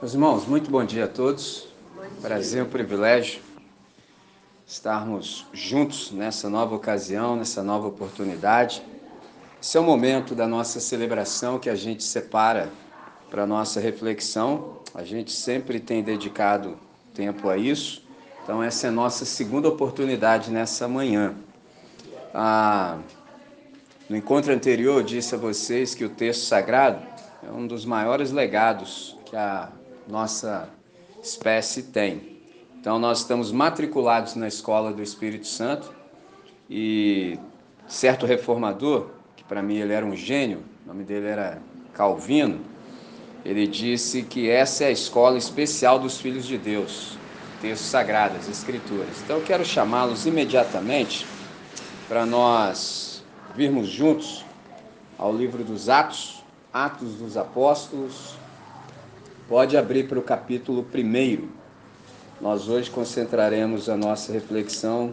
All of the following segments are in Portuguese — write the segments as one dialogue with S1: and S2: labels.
S1: Meus irmãos, muito bom dia a todos. Prazer, um privilégio estarmos juntos nessa nova ocasião, nessa nova oportunidade. Esse é o momento da nossa celebração que a gente separa para nossa reflexão. A gente sempre tem dedicado tempo a isso. Então, essa é a nossa segunda oportunidade nessa manhã. Ah, no encontro anterior, eu disse a vocês que o texto sagrado é um dos maiores legados que a nossa espécie tem. Então, nós estamos matriculados na escola do Espírito Santo e certo reformador, que para mim ele era um gênio, o nome dele era Calvino, ele disse que essa é a escola especial dos filhos de Deus, textos sagrados, as escrituras. Então, eu quero chamá-los imediatamente para nós virmos juntos ao livro dos Atos, Atos dos Apóstolos, Pode abrir para o capítulo 1. Nós hoje concentraremos a nossa reflexão,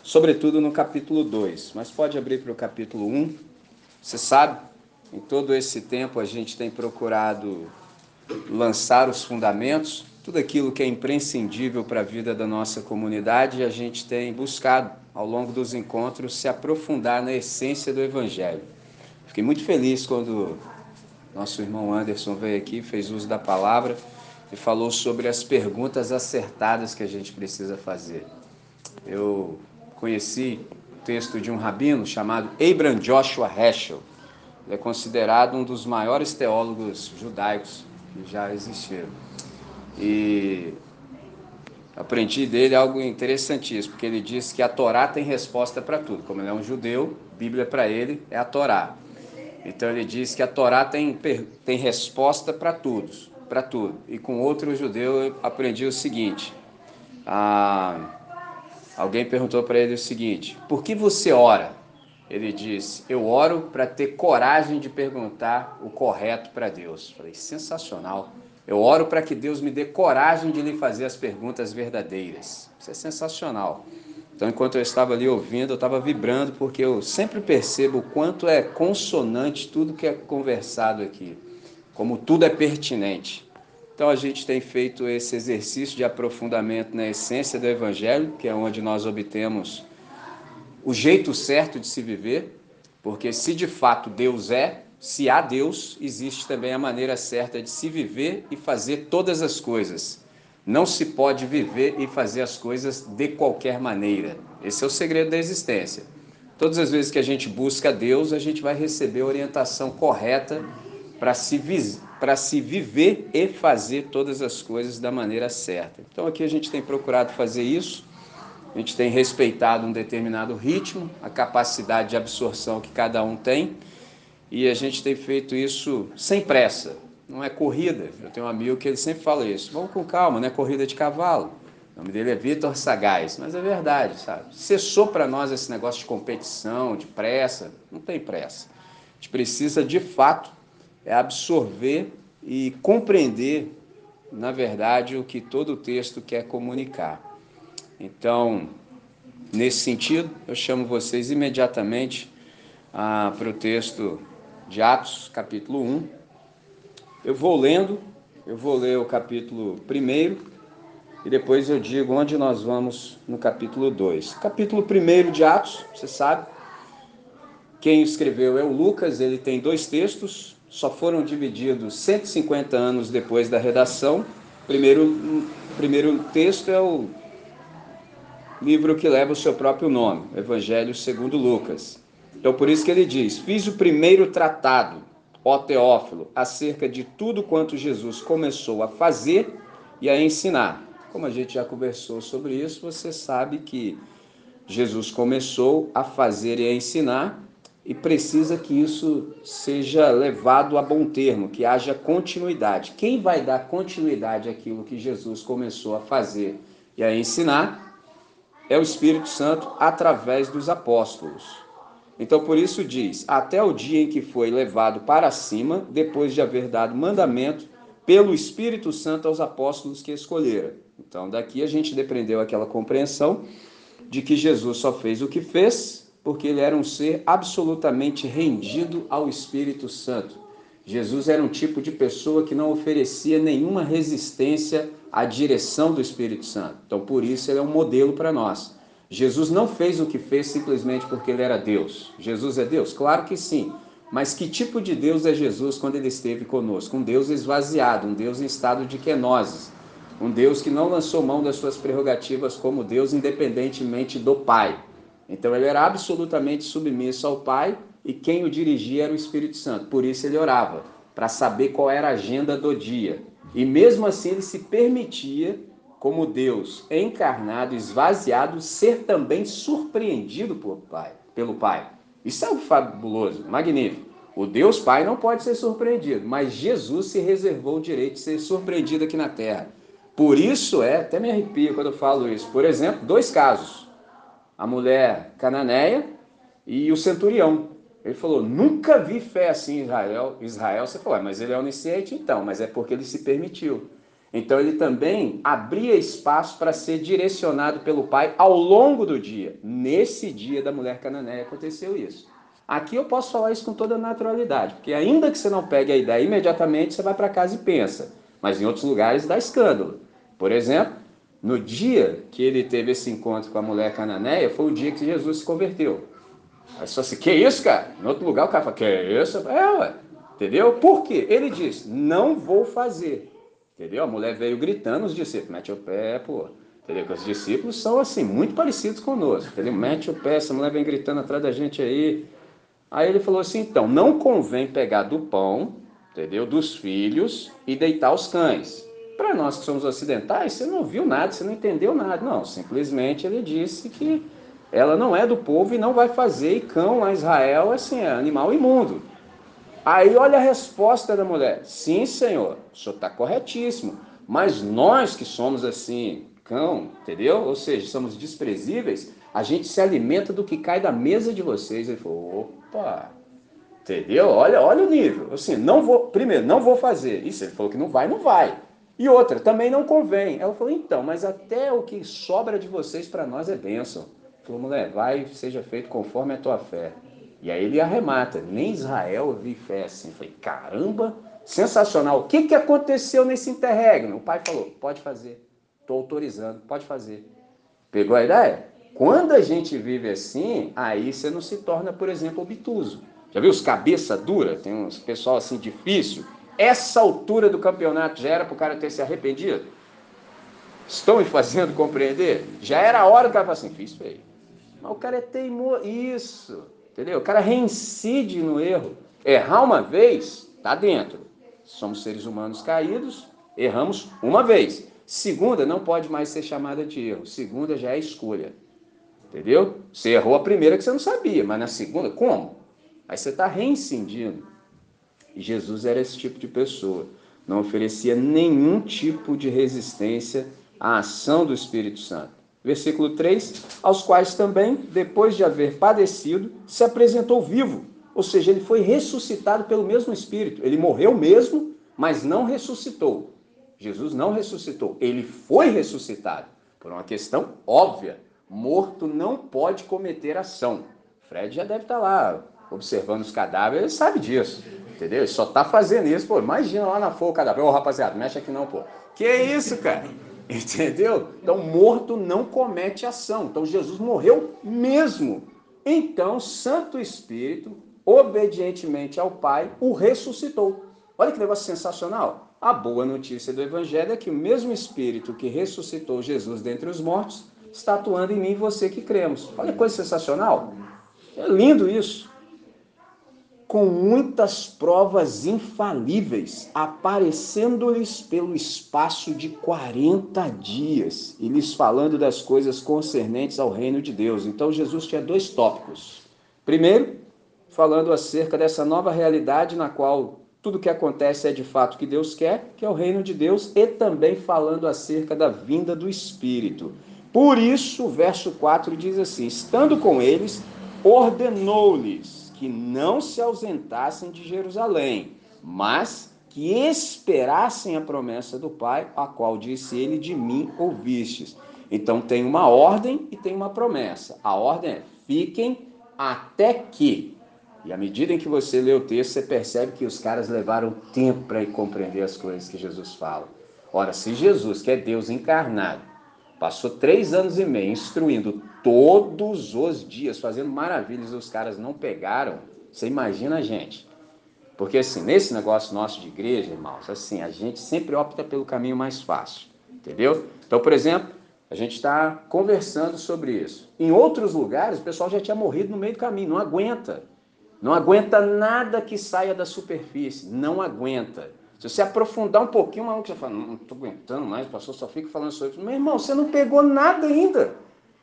S1: sobretudo no capítulo 2, mas pode abrir para o capítulo 1. Você sabe, em todo esse tempo a gente tem procurado lançar os fundamentos, tudo aquilo que é imprescindível para a vida da nossa comunidade, a gente tem buscado ao longo dos encontros se aprofundar na essência do Evangelho. Fiquei muito feliz quando nosso irmão Anderson veio aqui, fez uso da palavra e falou sobre as perguntas acertadas que a gente precisa fazer. Eu conheci o texto de um rabino chamado Abraham Joshua Heschel. Ele é considerado um dos maiores teólogos judaicos que já existiram. E aprendi dele algo interessantíssimo, porque ele diz que a Torá tem resposta para tudo. Como ele é um judeu, Bíblia para ele é a Torá. Então ele diz que a Torá tem, tem resposta para todos, para tudo. E com outro judeu eu aprendi o seguinte: ah, alguém perguntou para ele o seguinte: por que você ora? Ele disse: eu oro para ter coragem de perguntar o correto para Deus. Falei: sensacional. Eu oro para que Deus me dê coragem de lhe fazer as perguntas verdadeiras. Isso é sensacional. Então, enquanto eu estava ali ouvindo, eu estava vibrando, porque eu sempre percebo o quanto é consonante tudo que é conversado aqui, como tudo é pertinente. Então, a gente tem feito esse exercício de aprofundamento na essência do Evangelho, que é onde nós obtemos o jeito certo de se viver, porque se de fato Deus é, se há Deus, existe também a maneira certa de se viver e fazer todas as coisas não se pode viver e fazer as coisas de qualquer maneira. Esse é o segredo da existência. Todas as vezes que a gente busca Deus, a gente vai receber a orientação correta para se, se viver e fazer todas as coisas da maneira certa. Então aqui a gente tem procurado fazer isso, a gente tem respeitado um determinado ritmo, a capacidade de absorção que cada um tem, e a gente tem feito isso sem pressa, não é corrida. Eu tenho um amigo que ele sempre fala isso. Vamos com calma, não é corrida de cavalo. O nome dele é Vitor Sagaz, mas é verdade, sabe? Cessou para nós esse negócio de competição, de pressa. Não tem pressa. A gente precisa, de fato, é absorver e compreender, na verdade, o que todo o texto quer comunicar. Então, nesse sentido, eu chamo vocês imediatamente ah, para o texto de Atos, capítulo 1, eu vou lendo, eu vou ler o capítulo 1 e depois eu digo onde nós vamos no capítulo 2. Capítulo 1 de Atos, você sabe, quem escreveu é o Lucas, ele tem dois textos, só foram divididos 150 anos depois da redação. Primeiro, primeiro texto é o livro que leva o seu próprio nome, Evangelho segundo Lucas. Então por isso que ele diz: "Fiz o primeiro tratado ó Teófilo, acerca de tudo quanto Jesus começou a fazer e a ensinar. Como a gente já conversou sobre isso, você sabe que Jesus começou a fazer e a ensinar e precisa que isso seja levado a bom termo, que haja continuidade. Quem vai dar continuidade àquilo que Jesus começou a fazer e a ensinar é o Espírito Santo através dos apóstolos. Então, por isso diz: até o dia em que foi levado para cima, depois de haver dado mandamento pelo Espírito Santo aos apóstolos que escolheram. Então, daqui a gente depreendeu aquela compreensão de que Jesus só fez o que fez porque ele era um ser absolutamente rendido ao Espírito Santo. Jesus era um tipo de pessoa que não oferecia nenhuma resistência à direção do Espírito Santo. Então, por isso, ele é um modelo para nós. Jesus não fez o que fez simplesmente porque ele era Deus. Jesus é Deus? Claro que sim. Mas que tipo de Deus é Jesus quando ele esteve conosco? Um Deus esvaziado, um Deus em estado de quenoses. Um Deus que não lançou mão das suas prerrogativas como Deus, independentemente do Pai. Então, ele era absolutamente submisso ao Pai e quem o dirigia era o Espírito Santo. Por isso ele orava, para saber qual era a agenda do dia. E mesmo assim ele se permitia, como Deus encarnado, esvaziado, ser também surpreendido por pai, pelo Pai. Isso é um fabuloso, magnífico. O Deus Pai não pode ser surpreendido, mas Jesus se reservou o direito de ser surpreendido aqui na terra. Por isso é, até me arrepio quando eu falo isso. Por exemplo, dois casos: a mulher cananeia e o centurião. Ele falou: nunca vi fé assim em Israel. Israel, você falou, mas ele é onisciente então, mas é porque ele se permitiu. Então ele também abria espaço para ser direcionado pelo Pai ao longo do dia. Nesse dia da mulher cananeia aconteceu isso. Aqui eu posso falar isso com toda naturalidade, porque ainda que você não pegue a ideia imediatamente, você vai para casa e pensa. Mas em outros lugares dá escândalo. Por exemplo, no dia que ele teve esse encontro com a mulher cananeia, foi o dia que Jesus se converteu. Aí só assim, que isso, cara? Em outro lugar o cara fala, que isso? É, ué. Entendeu? Por quê? Ele diz, não vou fazer. Entendeu? A mulher veio gritando, os discípulos, mete o pé, pô. Entendeu? Porque os discípulos são, assim, muito parecidos conosco. Entendeu? Mete o pé, essa mulher vem gritando atrás da gente aí. Aí ele falou assim, então, não convém pegar do pão, entendeu? Dos filhos e deitar os cães. Para nós que somos ocidentais, você não viu nada, você não entendeu nada. Não, simplesmente ele disse que ela não é do povo e não vai fazer, e cão a Israel assim, é animal imundo. Aí olha a resposta da mulher: sim, senhor, o senhor está corretíssimo, mas nós que somos assim, cão, entendeu? Ou seja, somos desprezíveis, a gente se alimenta do que cai da mesa de vocês. Ele falou: opa, entendeu? Olha, olha o nível. Assim, não vou, primeiro, não vou fazer. Isso, ele falou que não vai, não vai. E outra, também não convém. Ela falou: então, mas até o que sobra de vocês para nós é bênção. Falou, mulher, vai, seja feito conforme a tua fé. E aí ele arremata, nem Israel vi fé assim. Falei, caramba, sensacional. O que, que aconteceu nesse interregno? O pai falou, pode fazer, estou autorizando, pode fazer. Pegou a ideia? Quando a gente vive assim, aí você não se torna, por exemplo, obtuso. Já viu os cabeça dura? Tem uns pessoal assim difícil. Essa altura do campeonato já era para o cara ter se arrependido? Estão me fazendo compreender? Já era a hora que o cara fala assim, fiz feio. Mas o cara é teimoso. Isso. Entendeu? O cara reincide no erro. Errar uma vez, tá dentro. Somos seres humanos caídos, erramos uma vez. Segunda não pode mais ser chamada de erro. Segunda já é escolha. Entendeu? Você errou a primeira que você não sabia, mas na segunda, como? Aí você está reincidindo. E Jesus era esse tipo de pessoa. Não oferecia nenhum tipo de resistência à ação do Espírito Santo. Versículo 3: Aos quais também, depois de haver padecido, se apresentou vivo. Ou seja, ele foi ressuscitado pelo mesmo Espírito. Ele morreu mesmo, mas não ressuscitou. Jesus não ressuscitou, ele foi ressuscitado. Por uma questão óbvia: morto não pode cometer ação. Fred já deve estar lá observando os cadáveres, ele sabe disso. Entendeu? Ele só está fazendo isso. Pô, imagina lá na fogo o cadáver. Ô, rapaziada, mexe aqui não, pô. Que isso, cara? Entendeu? Então, morto não comete ação. Então, Jesus morreu mesmo. Então, Santo Espírito, obedientemente ao Pai, o ressuscitou. Olha que negócio sensacional. A boa notícia do Evangelho é que o mesmo Espírito que ressuscitou Jesus dentre os mortos está atuando em mim e você que cremos. Olha que coisa sensacional. É lindo isso com muitas provas infalíveis, aparecendo-lhes pelo espaço de 40 dias, e lhes falando das coisas concernentes ao reino de Deus. Então Jesus tinha dois tópicos. Primeiro, falando acerca dessa nova realidade na qual tudo que acontece é de fato o que Deus quer, que é o reino de Deus, e também falando acerca da vinda do Espírito. Por isso, o verso 4 diz assim: estando com eles, ordenou-lhes que não se ausentassem de Jerusalém, mas que esperassem a promessa do Pai, a qual disse ele: De mim ouvistes. Então tem uma ordem e tem uma promessa. A ordem é: fiquem até que. E à medida em que você lê o texto, você percebe que os caras levaram tempo para compreender as coisas que Jesus fala. Ora, se Jesus, que é Deus encarnado, passou três anos e meio instruindo todos os dias, fazendo maravilhas, os caras não pegaram, você imagina a gente. Porque assim, nesse negócio nosso de igreja, irmãos, assim, a gente sempre opta pelo caminho mais fácil, entendeu? Então, por exemplo, a gente está conversando sobre isso. Em outros lugares, o pessoal já tinha morrido no meio do caminho, não aguenta. Não aguenta nada que saia da superfície, não aguenta. Se você aprofundar um pouquinho, maluco já fala, não estou aguentando mais, pastor só fica falando sobre isso. Meu irmão, você não pegou nada ainda.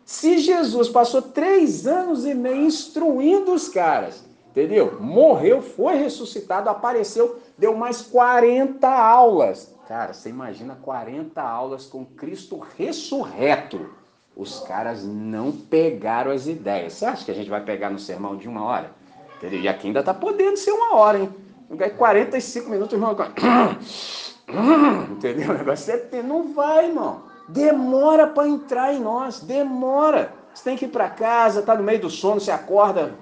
S1: Se Jesus passou três anos e meio instruindo os caras, entendeu? Morreu, foi ressuscitado, apareceu, deu mais 40 aulas. Cara, você imagina 40 aulas com Cristo ressurreto. Os caras não pegaram as ideias. Você acha que a gente vai pegar no sermão de uma hora? Entendeu? E aqui ainda está podendo ser uma hora, hein? 45 minutos, irmão. Entendeu? O negócio é não vai, irmão. Demora para entrar em nós, demora. Você tem que ir para casa, tá no meio do sono, você acorda.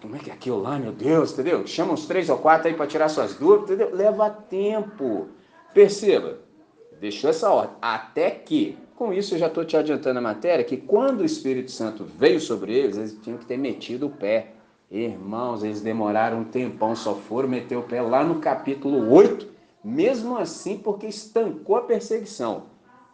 S1: Como é que é aquilo lá, meu Deus, entendeu? Chama uns três ou quatro aí para tirar suas dúvidas, entendeu? Leva tempo. Perceba, deixou essa ordem. Até que, com isso eu já estou te adiantando a matéria, que quando o Espírito Santo veio sobre eles, eles tinham que ter metido o pé. Irmãos, eles demoraram um tempão, só foram meter o pé lá no capítulo 8, mesmo assim, porque estancou a perseguição.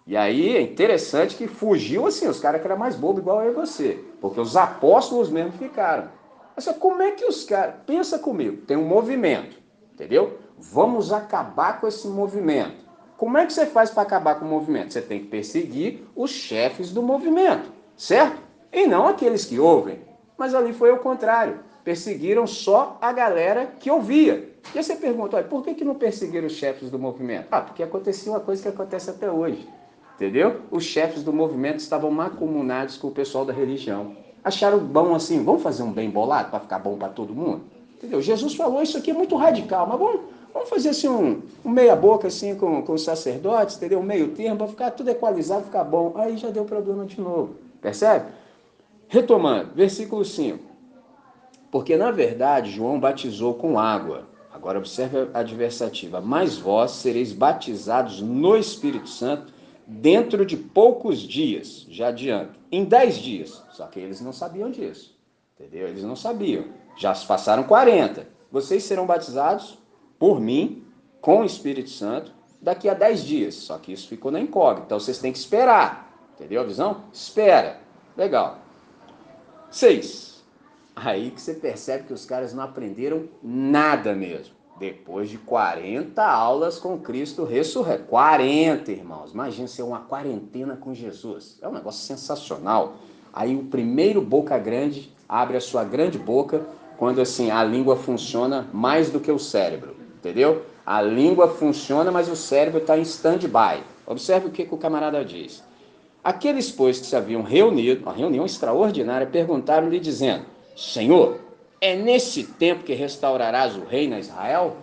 S1: E aí é interessante que fugiu assim, os caras que eram mais bobos, igual eu e você, porque os apóstolos mesmo ficaram. Mas como é que os caras. Pensa comigo, tem um movimento, entendeu? Vamos acabar com esse movimento. Como é que você faz para acabar com o movimento? Você tem que perseguir os chefes do movimento, certo? E não aqueles que ouvem. Mas ali foi o contrário perseguiram só a galera que ouvia. E você pergunta, olha, por que, que não perseguiram os chefes do movimento? Ah, porque acontecia uma coisa que acontece até hoje. Entendeu? Os chefes do movimento estavam macunados com o pessoal da religião. Acharam bom assim, vamos fazer um bem bolado para ficar bom para todo mundo? Entendeu? Jesus falou, isso aqui é muito radical, mas vamos, vamos fazer assim um, um meia boca assim com, com os sacerdotes, entendeu? Um meio termo, para ficar tudo equalizado, ficar bom. Aí já deu problema de novo. Percebe? Retomando, versículo 5. Porque, na verdade, João batizou com água. Agora observe a adversativa. Mas vós sereis batizados no Espírito Santo dentro de poucos dias. Já adianto. Em dez dias. Só que eles não sabiam disso. Entendeu? Eles não sabiam. Já se passaram 40. Vocês serão batizados por mim com o Espírito Santo daqui a dez dias. Só que isso ficou na incógnita. Então vocês têm que esperar. Entendeu a visão? Espera. Legal. Seis. Aí que você percebe que os caras não aprenderam nada mesmo. Depois de 40 aulas com Cristo ressurreto. 40, irmãos. Imagina ser uma quarentena com Jesus. É um negócio sensacional. Aí o primeiro boca grande abre a sua grande boca quando assim a língua funciona mais do que o cérebro. Entendeu? A língua funciona, mas o cérebro está em stand-by. Observe o que, que o camarada diz. Aqueles, pois, que se haviam reunido, uma reunião extraordinária, perguntaram-lhe, dizendo: Senhor, é nesse tempo que restaurarás o reino a Israel?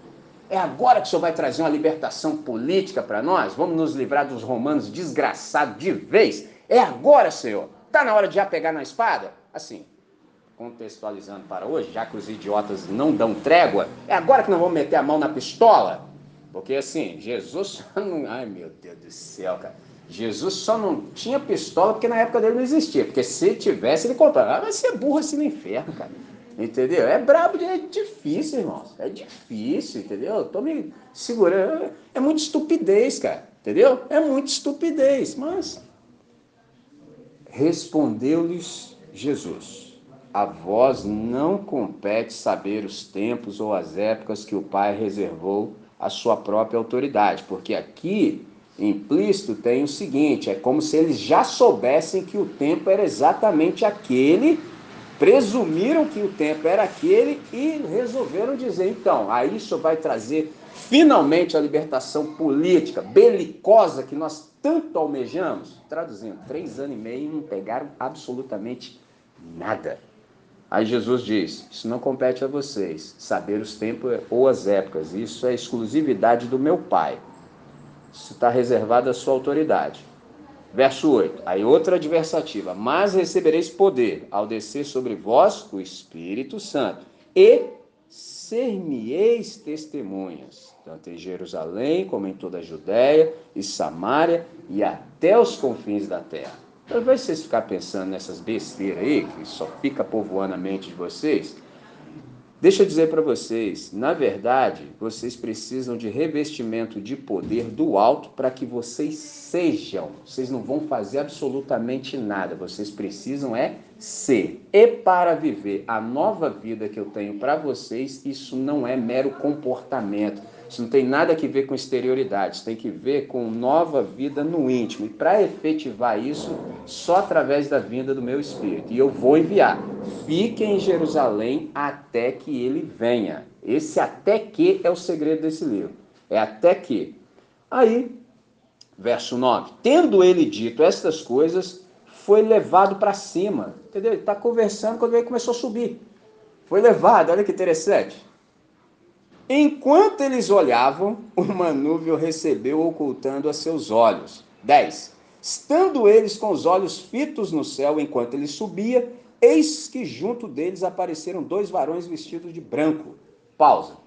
S1: É agora que o Senhor vai trazer uma libertação política para nós? Vamos nos livrar dos romanos desgraçados de vez? É agora, Senhor? Está na hora de já pegar na espada? Assim, contextualizando para hoje, já que os idiotas não dão trégua, é agora que nós vamos meter a mão na pistola? Porque assim, Jesus. Ai meu Deus do céu, cara. Jesus só não tinha pistola porque na época dele não existia. Porque se tivesse, ele comprava. Ah, vai ser burro assim no inferno, cara. Entendeu? É brabo, é difícil, irmãos. É difícil, entendeu? Tô me segurando. É muita estupidez, cara. Entendeu? É muita estupidez. Mas respondeu-lhes Jesus: A vós não compete saber os tempos ou as épocas que o Pai reservou à sua própria autoridade, porque aqui implícito tem o seguinte: é como se eles já soubessem que o tempo era exatamente aquele, presumiram que o tempo era aquele e resolveram dizer: então, aí isso vai trazer finalmente a libertação política, belicosa que nós tanto almejamos. Traduzindo, três anos e meio não pegaram absolutamente nada. Aí Jesus diz: Isso não compete a vocês, saber os tempos ou as épocas, isso é exclusividade do meu Pai. Está reservado à sua autoridade. Verso 8, aí outra adversativa. Mas recebereis poder ao descer sobre vós o Espírito Santo, e ser-me-eis testemunhas, tanto em Jerusalém como em toda a Judéia e Samária e até os confins da terra. De vocês ficar pensando nessas besteiras aí, que só fica povoando a mente de vocês, Deixa eu dizer para vocês, na verdade, vocês precisam de revestimento de poder do alto para que vocês sejam. Vocês não vão fazer absolutamente nada, vocês precisam é ser. E para viver a nova vida que eu tenho para vocês, isso não é mero comportamento isso não tem nada a ver com exterioridade, isso tem que ver com nova vida no íntimo. E para efetivar isso, só através da vinda do meu Espírito. E eu vou enviar. Fiquem em Jerusalém até que ele venha. Esse até que é o segredo desse livro. É até que. Aí, verso 9: Tendo ele dito estas coisas, foi levado para cima. Entendeu? Ele está conversando quando ele começou a subir. Foi levado, olha que interessante. Enquanto eles olhavam, o recebeu ocultando a seus olhos. 10. Estando eles com os olhos fitos no céu enquanto ele subia, eis que junto deles apareceram dois varões vestidos de branco. Pausa.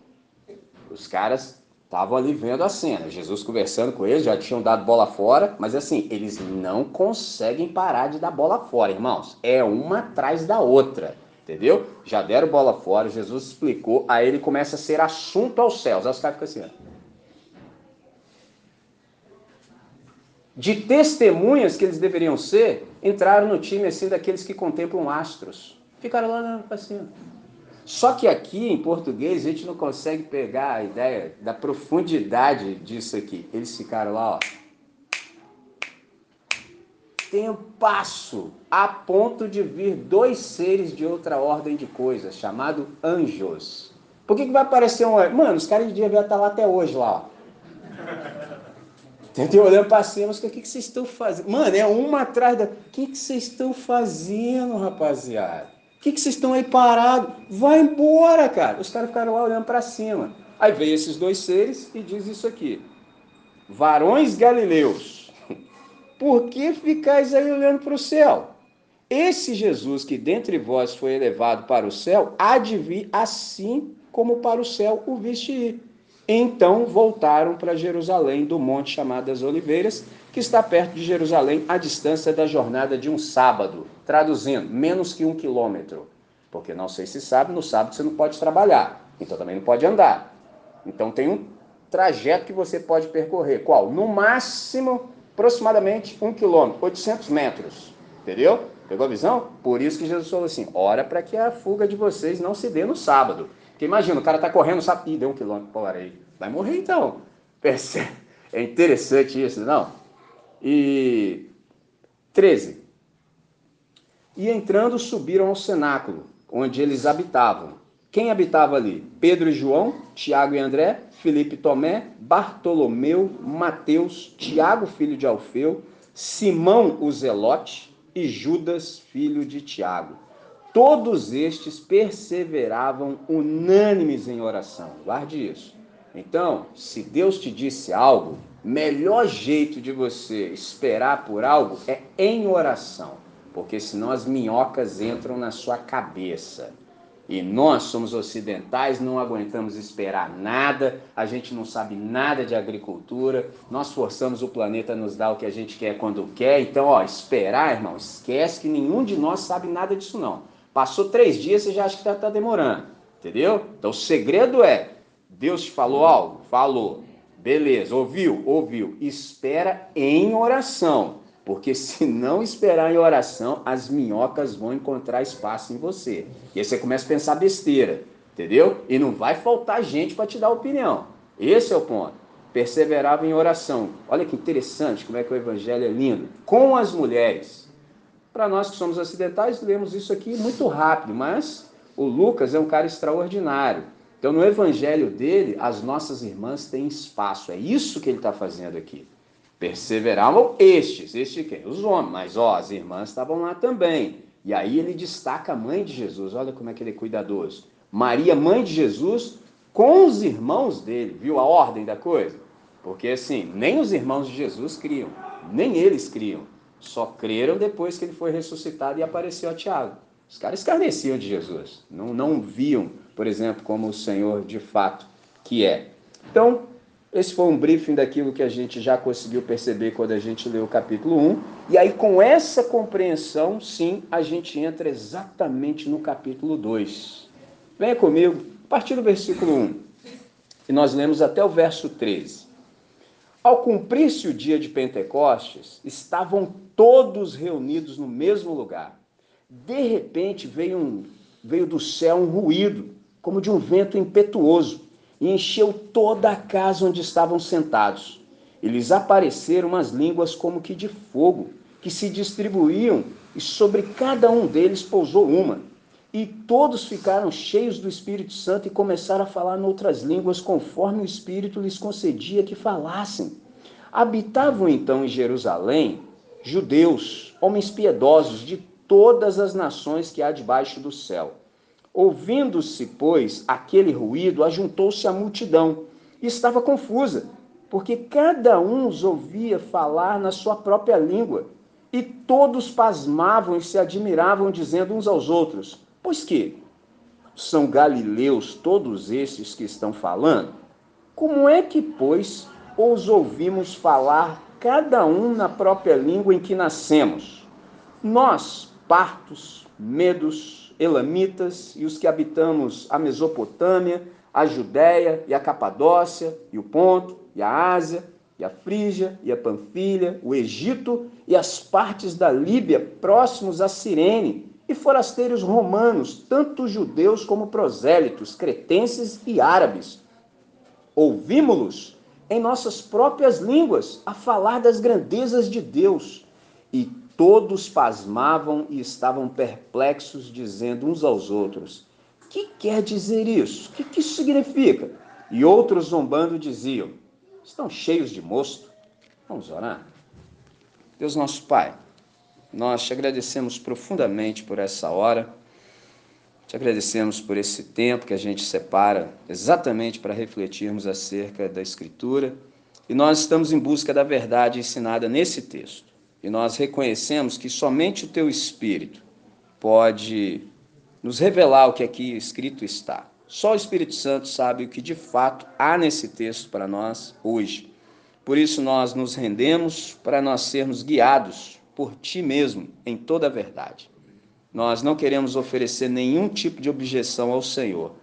S1: Os caras estavam ali vendo a cena. Jesus conversando com eles, já tinham dado bola fora, mas assim, eles não conseguem parar de dar bola fora, irmãos. É uma atrás da outra. Entendeu? Já deram bola fora, Jesus explicou, aí ele começa a ser assunto aos céus. Aí os caras ficam assim, ó. De testemunhas que eles deveriam ser, entraram no time assim daqueles que contemplam astros. Ficaram lá para cima. Só que aqui em português a gente não consegue pegar a ideia da profundidade disso aqui. Eles ficaram lá, ó tempasso, a ponto de vir dois seres de outra ordem de coisas, chamado anjos. Por que, que vai aparecer um anjo? Mano, os caras de dia estar lá até hoje lá, ó. Olhando para cima, o que, que vocês estão fazendo? Mano, é uma atrás da. O que, que vocês estão fazendo, rapaziada? O que, que vocês estão aí parados? Vai embora, cara. Os caras ficaram lá olhando para cima. Aí veio esses dois seres e diz isso aqui: Varões galileus por que ficais aí olhando para o céu? Esse Jesus que dentre vós foi elevado para o céu, há de vir assim como para o céu o viste ir. Então voltaram para Jerusalém, do monte chamado das Oliveiras, que está perto de Jerusalém, à distância da jornada de um sábado. Traduzindo, menos que um quilômetro. Porque não sei se sabe, no sábado você não pode trabalhar, então também não pode andar. Então tem um trajeto que você pode percorrer. Qual? No máximo aproximadamente um quilômetro, 800 metros. Entendeu? Pegou a visão? Por isso que Jesus falou assim: ora para que a fuga de vocês não se dê no sábado. Porque imagina, o cara está correndo sábado, ih, deu um quilômetro, aí. Vai morrer então. É interessante isso, não? E 13. E entrando, subiram ao cenáculo, onde eles habitavam. Quem habitava ali? Pedro e João, Tiago e André, Felipe e Tomé, Bartolomeu, Mateus, Tiago, filho de Alfeu, Simão o Zelote e Judas, filho de Tiago. Todos estes perseveravam unânimes em oração. Guarde isso. Então, se Deus te disse algo, melhor jeito de você esperar por algo é em oração, porque senão as minhocas entram na sua cabeça. E nós somos ocidentais, não aguentamos esperar nada, a gente não sabe nada de agricultura, nós forçamos o planeta a nos dar o que a gente quer quando quer. Então, ó, esperar, irmão, esquece que nenhum de nós sabe nada disso não. Passou três dias, você já acha que está tá demorando, entendeu? Então, o segredo é, Deus te falou algo? Falou. Beleza, ouviu? Ouviu. Espera em oração. Porque se não esperar em oração, as minhocas vão encontrar espaço em você. E aí você começa a pensar besteira, entendeu? E não vai faltar gente para te dar opinião. Esse é o ponto. Perseverava em oração. Olha que interessante como é que o evangelho é lindo. Com as mulheres. Para nós que somos ocidentais, lemos isso aqui muito rápido, mas o Lucas é um cara extraordinário. Então, no evangelho dele, as nossas irmãs têm espaço. É isso que ele está fazendo aqui. Perseveravam estes, estes quem? Os homens, mas ó, as irmãs estavam lá também. E aí ele destaca a mãe de Jesus, olha como é que ele é cuidadoso. Maria, mãe de Jesus, com os irmãos dele, viu a ordem da coisa? Porque assim, nem os irmãos de Jesus criam, nem eles criam. Só creram depois que ele foi ressuscitado e apareceu a Tiago. Os caras escarneciam de Jesus, não, não viam por exemplo, como o Senhor de fato que é. Então, esse foi um briefing daquilo que a gente já conseguiu perceber quando a gente leu o capítulo 1. E aí, com essa compreensão, sim, a gente entra exatamente no capítulo 2. Venha comigo, a partir do versículo 1. E nós lemos até o verso 13. Ao cumprir-se o dia de Pentecostes, estavam todos reunidos no mesmo lugar. De repente veio, um, veio do céu um ruído, como de um vento impetuoso e encheu toda a casa onde estavam sentados. E lhes apareceram umas línguas como que de fogo, que se distribuíam, e sobre cada um deles pousou uma. E todos ficaram cheios do Espírito Santo e começaram a falar noutras línguas, conforme o Espírito lhes concedia que falassem. Habitavam então em Jerusalém judeus, homens piedosos de todas as nações que há debaixo do céu. Ouvindo-se, pois, aquele ruído, ajuntou-se a multidão e estava confusa, porque cada um os ouvia falar na sua própria língua. E todos pasmavam e se admiravam, dizendo uns aos outros: Pois que? São galileus todos esses que estão falando? Como é que, pois, os ouvimos falar cada um na própria língua em que nascemos? Nós, partos, medos, elamitas e os que habitamos a Mesopotâmia, a Judéia e a Capadócia e o Ponto e a Ásia e a Frígia e a Panfilha, o Egito e as partes da Líbia próximos a Cirene e forasteiros romanos, tanto judeus como prosélitos, cretenses e árabes. Ouvimos-los em nossas próprias línguas a falar das grandezas de Deus e Todos pasmavam e estavam perplexos, dizendo uns aos outros: Que quer dizer isso? O que, que isso significa? E outros zombando diziam: Estão cheios de mosto. Vamos orar? Deus nosso Pai, nós te agradecemos profundamente por essa hora. Te agradecemos por esse tempo que a gente separa exatamente para refletirmos acerca da Escritura. E nós estamos em busca da verdade ensinada nesse texto. E nós reconhecemos que somente o teu Espírito pode nos revelar o que aqui escrito está. Só o Espírito Santo sabe o que de fato há nesse texto para nós hoje. Por isso nós nos rendemos para nós sermos guiados por ti mesmo em toda a verdade. Nós não queremos oferecer nenhum tipo de objeção ao Senhor,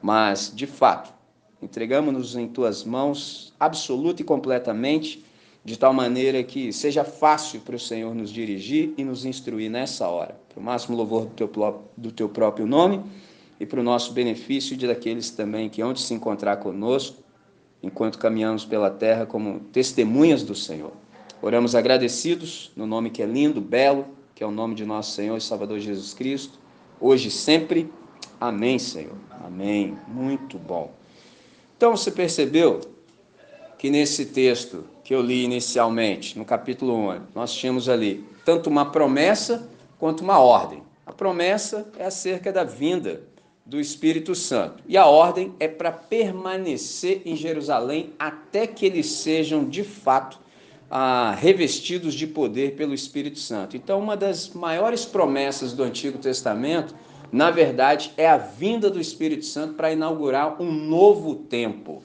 S1: mas, de fato, entregamos-nos em tuas mãos absoluta e completamente de tal maneira que seja fácil para o Senhor nos dirigir e nos instruir nessa hora, para o máximo louvor do teu, do teu próprio nome e para o nosso benefício e de daqueles também que hão de se encontrar conosco enquanto caminhamos pela terra como testemunhas do Senhor. Oramos agradecidos no nome que é lindo, belo, que é o nome de nosso Senhor e Salvador Jesus Cristo, hoje e sempre. Amém, Senhor. Amém. Muito bom. Então, você percebeu que nesse texto que eu li inicialmente, no capítulo 1, nós tínhamos ali tanto uma promessa quanto uma ordem. A promessa é acerca da vinda do Espírito Santo e a ordem é para permanecer em Jerusalém até que eles sejam de fato ah, revestidos de poder pelo Espírito Santo. Então, uma das maiores promessas do Antigo Testamento, na verdade, é a vinda do Espírito Santo para inaugurar um novo tempo.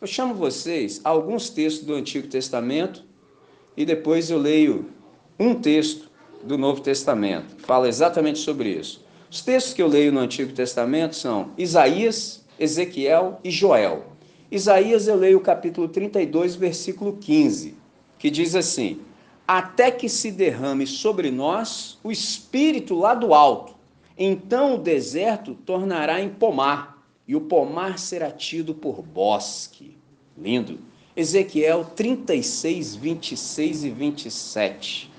S1: Eu chamo vocês a alguns textos do Antigo Testamento e depois eu leio um texto do Novo Testamento. Fala exatamente sobre isso. Os textos que eu leio no Antigo Testamento são Isaías, Ezequiel e Joel. Isaías eu leio o capítulo 32, versículo 15, que diz assim: Até que se derrame sobre nós o espírito lá do alto, então o deserto tornará em pomar e o pomar será tido por bosque. Lindo. Ezequiel 36, 26 e 27.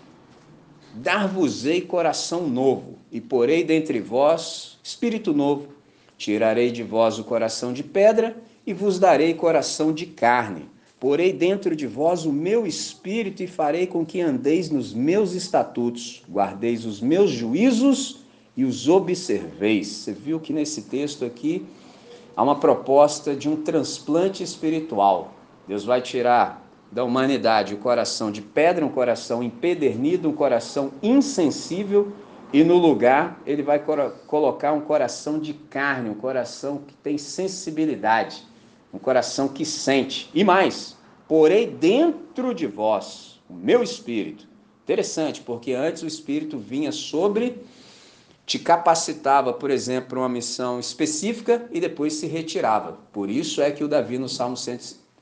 S1: Dar-vos-ei coração novo, e porei dentre vós espírito novo. Tirarei de vós o coração de pedra, e vos darei coração de carne. Porei dentro de vós o meu espírito, e farei com que andeis nos meus estatutos, guardeis os meus juízos e os observeis. Você viu que nesse texto aqui há uma proposta de um transplante espiritual. Deus vai tirar da humanidade o coração de pedra, um coração empedernido, um coração insensível, e no lugar ele vai colocar um coração de carne, um coração que tem sensibilidade, um coração que sente. E mais, porei dentro de vós o meu espírito. Interessante, porque antes o espírito vinha sobre, te capacitava, por exemplo, para uma missão específica e depois se retirava. Por isso é que o Davi no Salmo,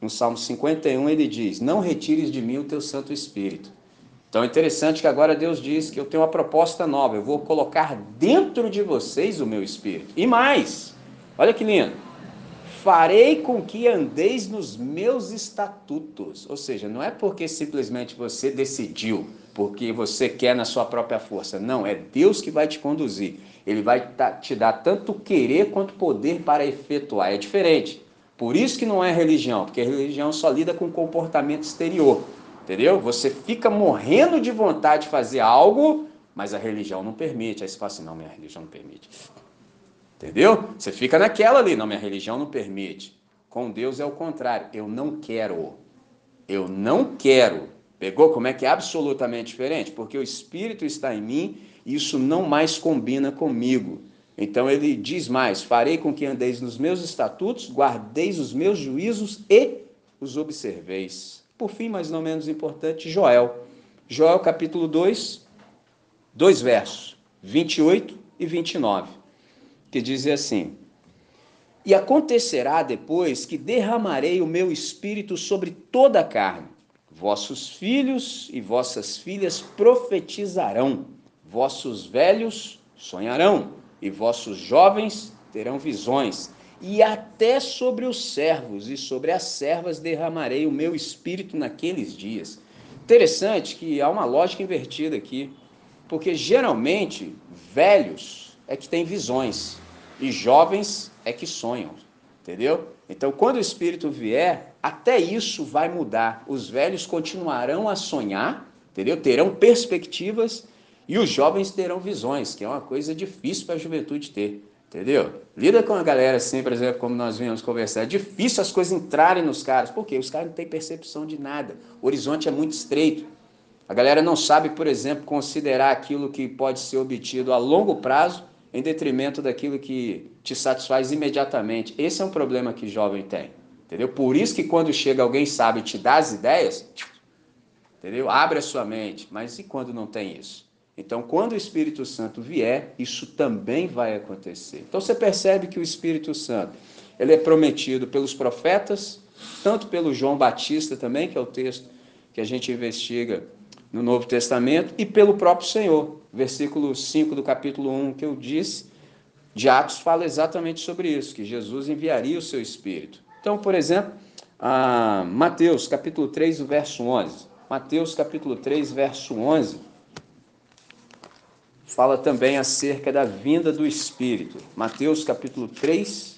S1: no Salmo 51 ele diz: Não retires de mim o teu Santo Espírito. Então é interessante que agora Deus diz que eu tenho uma proposta nova, eu vou colocar dentro de vocês o meu espírito. E mais, olha que lindo. Farei com que andeis nos meus estatutos. Ou seja, não é porque simplesmente você decidiu, porque você quer na sua própria força. Não, é Deus que vai te conduzir. Ele vai te dar tanto querer quanto poder para efetuar. É diferente. Por isso que não é religião, porque a religião só lida com comportamento exterior. Entendeu? Você fica morrendo de vontade de fazer algo, mas a religião não permite. Aí você fala assim: não, minha religião não permite. Entendeu? Você fica naquela ali: não, minha religião não permite. Com Deus é o contrário. Eu não quero. Eu não quero. Pegou como é que é absolutamente diferente? Porque o Espírito está em mim e isso não mais combina comigo. Então ele diz mais: farei com que andeis nos meus estatutos, guardeis os meus juízos e os observeis. Por fim, mas não menos importante, Joel. Joel capítulo 2, dois versos, 28 e 29, que dizem assim: E acontecerá depois que derramarei o meu espírito sobre toda a carne. Vossos filhos e vossas filhas profetizarão, vossos velhos sonharão, e vossos jovens terão visões e até sobre os servos e sobre as servas derramarei o meu espírito naqueles dias. Interessante que há uma lógica invertida aqui, porque geralmente velhos é que têm visões e jovens é que sonham, entendeu? Então, quando o espírito vier, até isso vai mudar. Os velhos continuarão a sonhar, entendeu? Terão perspectivas e os jovens terão visões, que é uma coisa difícil para a juventude ter. Entendeu? Lida com a galera assim, por exemplo, como nós vimos conversar. É difícil as coisas entrarem nos caras. Por quê? Os caras não têm percepção de nada. O horizonte é muito estreito. A galera não sabe, por exemplo, considerar aquilo que pode ser obtido a longo prazo em detrimento daquilo que te satisfaz imediatamente. Esse é um problema que jovem tem. Entendeu? Por isso que quando chega alguém sabe te dá as ideias, entendeu? Abre a sua mente. Mas e quando não tem isso? Então, quando o Espírito Santo vier, isso também vai acontecer. Então, você percebe que o Espírito Santo ele é prometido pelos profetas, tanto pelo João Batista também, que é o texto que a gente investiga no Novo Testamento, e pelo próprio Senhor. Versículo 5 do capítulo 1 que eu disse, de Atos, fala exatamente sobre isso, que Jesus enviaria o seu Espírito. Então, por exemplo, Mateus capítulo 3, verso 11. Mateus capítulo 3, verso 11 fala também acerca da vinda do Espírito. Mateus capítulo 3,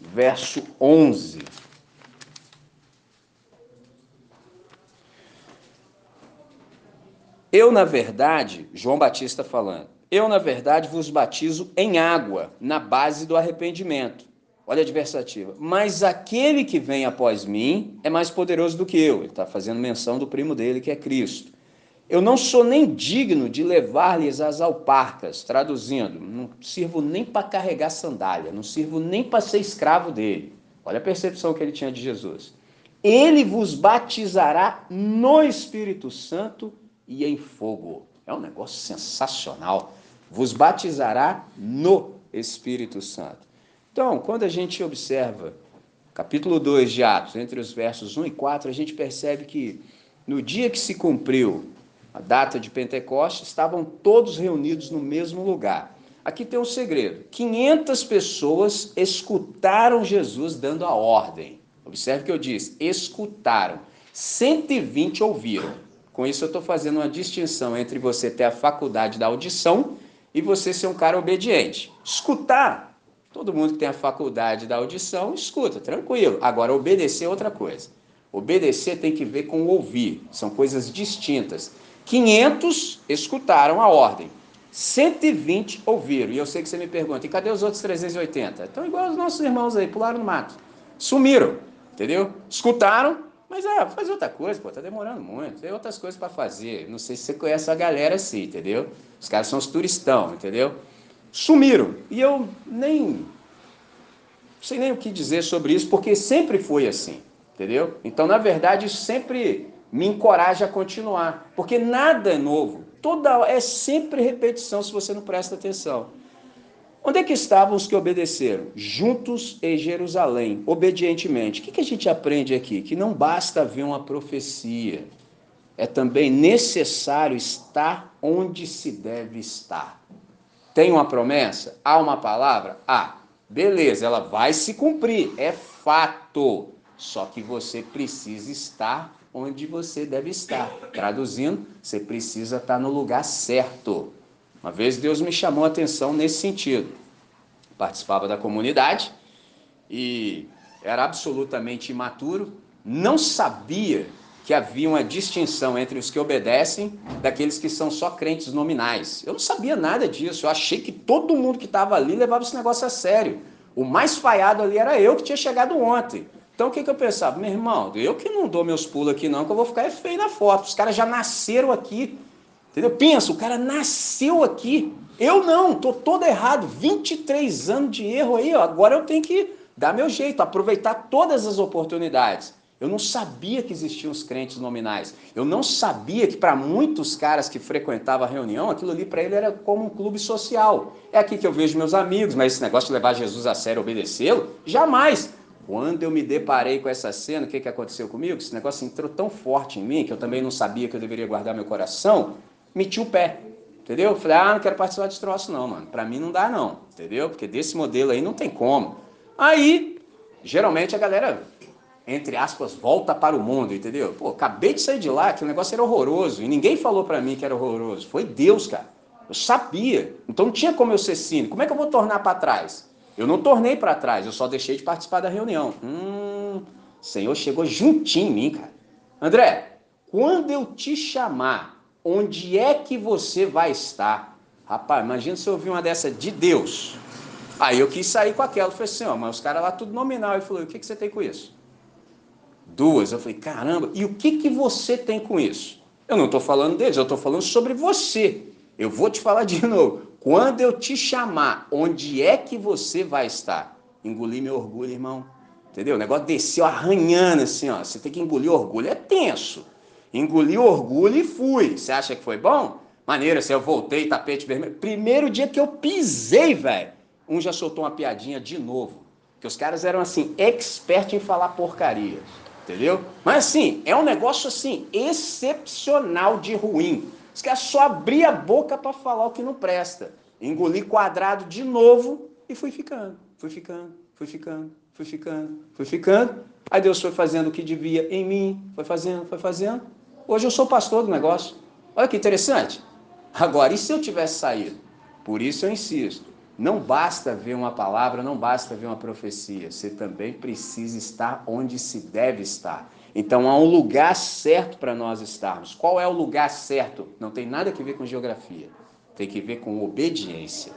S1: verso 11. Eu, na verdade, João Batista falando, eu, na verdade, vos batizo em água, na base do arrependimento. Olha a adversativa. Mas aquele que vem após mim é mais poderoso do que eu. Ele está fazendo menção do primo dele, que é Cristo. Eu não sou nem digno de levar-lhes as alparcas, traduzindo, não sirvo nem para carregar sandália, não sirvo nem para ser escravo dele. Olha a percepção que ele tinha de Jesus. Ele vos batizará no Espírito Santo e em fogo. É um negócio sensacional. Vos batizará no Espírito Santo. Então, quando a gente observa capítulo 2 de Atos, entre os versos 1 e 4, a gente percebe que no dia que se cumpriu a data de Pentecostes, estavam todos reunidos no mesmo lugar. Aqui tem um segredo: 500 pessoas escutaram Jesus dando a ordem. Observe que eu disse: escutaram. 120 ouviram. Com isso, eu estou fazendo uma distinção entre você ter a faculdade da audição e você ser um cara obediente. Escutar, todo mundo que tem a faculdade da audição, escuta, tranquilo. Agora, obedecer é outra coisa. Obedecer tem que ver com ouvir, são coisas distintas. 500 escutaram a ordem, 120 ouviram. E eu sei que você me pergunta, e cadê os outros 380? Estão igual os nossos irmãos aí, pularam no mato. Sumiram, entendeu? Escutaram, Mas é, fazer outra coisa, pô, tá demorando muito. Tem outras coisas para fazer. Não sei se você conhece a galera assim, entendeu? Os caras são os turistão, entendeu? Sumiram. E eu nem sei nem o que dizer sobre isso, porque sempre foi assim, entendeu? Então, na verdade, sempre me encoraja a continuar, porque nada é novo. Toda é sempre repetição se você não presta atenção. Onde é que estavam os que obedeceram? Juntos em Jerusalém, obedientemente. O que a gente aprende aqui? Que não basta ver uma profecia, é também necessário estar onde se deve estar. Tem uma promessa? Há uma palavra? Há. Beleza, ela vai se cumprir, é fato. Só que você precisa estar onde você deve estar. Traduzindo, você precisa estar no lugar certo. Uma vez Deus me chamou a atenção nesse sentido. Participava da comunidade e era absolutamente imaturo, não sabia que havia uma distinção entre os que obedecem daqueles que são só crentes nominais. Eu não sabia nada disso, eu achei que todo mundo que estava ali levava esse negócio a sério. O mais falhado ali era eu que tinha chegado ontem. Então o que, que eu pensava? Meu irmão, eu que não dou meus pulos aqui não, que eu vou ficar feio na foto. Os caras já nasceram aqui. Entendeu? Pensa, o cara nasceu aqui. Eu não, tô todo errado. 23 anos de erro aí, ó. Agora eu tenho que dar meu jeito, aproveitar todas as oportunidades. Eu não sabia que existiam os crentes nominais. Eu não sabia que para muitos caras que frequentavam a reunião, aquilo ali para ele era como um clube social. É aqui que eu vejo meus amigos, mas esse negócio de levar Jesus a sério, obedecê-lo, jamais. Quando eu me deparei com essa cena, o que, que aconteceu comigo? Esse negócio entrou tão forte em mim que eu também não sabia que eu deveria guardar meu coração, meti o pé. Entendeu? Falei, ah, não quero participar desse troço, não, mano. Pra mim não dá, não. Entendeu? Porque desse modelo aí não tem como. Aí, geralmente a galera, entre aspas, volta para o mundo, entendeu? Pô, acabei de sair de lá, que o negócio era horroroso. E ninguém falou para mim que era horroroso. Foi Deus, cara. Eu sabia. Então não tinha como eu ser cínico. Como é que eu vou tornar para trás? Eu não tornei para trás, eu só deixei de participar da reunião. Hum, o Senhor chegou juntinho em mim, cara. André, quando eu te chamar, onde é que você vai estar? Rapaz, imagina se eu ouvir uma dessa de Deus. Aí eu quis sair com aquela. Eu falei assim, ó, mas os caras lá tudo nominal. Ele falou, o que, que você tem com isso? Duas. Eu falei, caramba, e o que, que você tem com isso? Eu não estou falando deles, eu estou falando sobre você. Eu vou te falar de novo. Quando eu te chamar, onde é que você vai estar? Engolir meu orgulho, irmão. Entendeu? O negócio desceu arranhando assim, ó. Você tem que engolir orgulho, é tenso. Engoli orgulho e fui. Você acha que foi bom? Maneiro, assim, eu voltei, tapete vermelho. Primeiro dia que eu pisei, velho, um já soltou uma piadinha de novo. Que os caras eram, assim, expert em falar porcaria. Entendeu? Mas, assim, é um negócio, assim, excepcional de ruim. Os caras só abrir a boca para falar o que não presta. Engoli quadrado de novo e fui ficando, fui ficando, fui ficando, fui ficando, fui ficando. Aí Deus foi fazendo o que devia em mim, foi fazendo, foi fazendo. Hoje eu sou pastor do negócio. Olha que interessante. Agora, e se eu tivesse saído? Por isso eu insisto. Não basta ver uma palavra, não basta ver uma profecia. Você também precisa estar onde se deve estar. Então há um lugar certo para nós estarmos. Qual é o lugar certo? Não tem nada a ver com geografia. Tem que ver com obediência.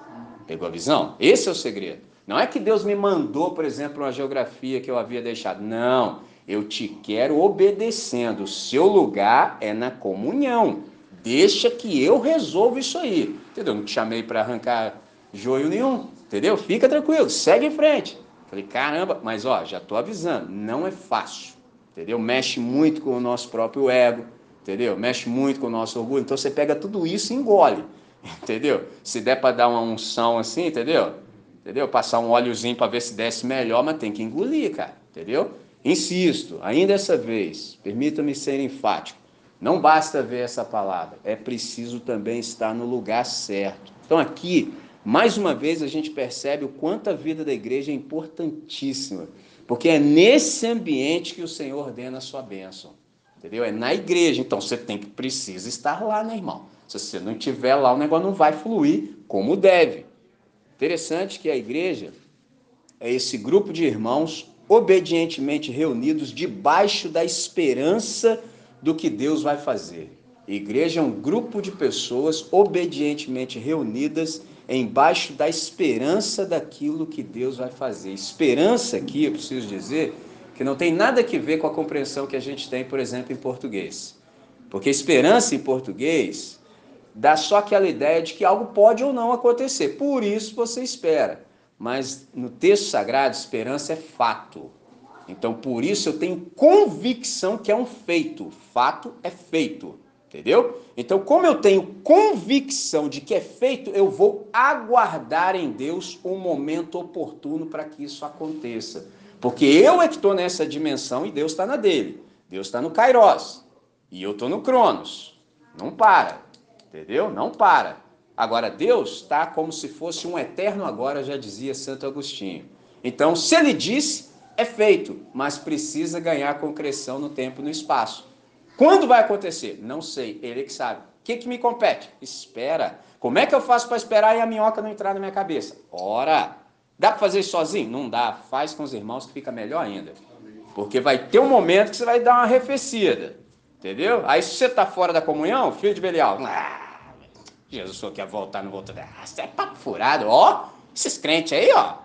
S1: Pegou a visão? Esse é o segredo. Não é que Deus me mandou, por exemplo, uma geografia que eu havia deixado. Não. Eu te quero obedecendo. O seu lugar é na comunhão. Deixa que eu resolvo isso aí. Entendeu? Não te chamei para arrancar joio nenhum. Entendeu? Fica tranquilo, segue em frente. Falei, caramba, mas ó, já estou avisando, não é fácil entendeu? Mexe muito com o nosso próprio ego, entendeu? Mexe muito com o nosso orgulho. Então você pega tudo isso e engole, entendeu? Se der para dar uma unção assim, entendeu? Entendeu? Passar um óleozinho para ver se desce melhor, mas tem que engolir, cara, entendeu? Insisto, ainda essa vez, permita-me ser enfático. Não basta ver essa palavra, é preciso também estar no lugar certo. Então aqui, mais uma vez, a gente percebe o quanto a vida da igreja é importantíssima. Porque é nesse ambiente que o Senhor ordena a sua bênção. Entendeu? É na igreja. Então você tem que precisa estar lá, né, irmão? Se você não estiver lá, o negócio não vai fluir como deve. Interessante que a igreja é esse grupo de irmãos obedientemente reunidos debaixo da esperança do que Deus vai fazer. Igreja é um grupo de pessoas obedientemente reunidas embaixo da esperança daquilo que Deus vai fazer. Esperança aqui, eu preciso dizer, que que não tem nada a ver com a compreensão que a gente tem, por exemplo, em português. Porque esperança em português dá só aquela ideia de que algo pode ou não acontecer. Por isso você espera. Mas no texto sagrado, esperança é fato. Então, por isso eu tenho convicção que é um feito. Fato é feito. Entendeu? Então, como eu tenho convicção de que é feito, eu vou aguardar em Deus o um momento oportuno para que isso aconteça. Porque eu é que estou nessa dimensão e Deus está na dele. Deus está no Kairos. E eu estou no Cronos. Não para. Entendeu? Não para. Agora, Deus está como se fosse um eterno agora, já dizia Santo Agostinho. Então, se ele disse, é feito, mas precisa ganhar concreção no tempo e no espaço. Quando vai acontecer? Não sei, ele que sabe. O que, que me compete? Espera. Como é que eu faço para esperar e a minhoca não entrar na minha cabeça? Ora, dá para fazer isso sozinho? Não dá. Faz com os irmãos que fica melhor ainda. Porque vai ter um momento que você vai dar uma arrefecida. Entendeu? Aí se você está fora da comunhão, filho de Belial, ah, Jesus só quer voltar, não volta. Ah, você é papo furado. Ó, esses crentes aí, ó.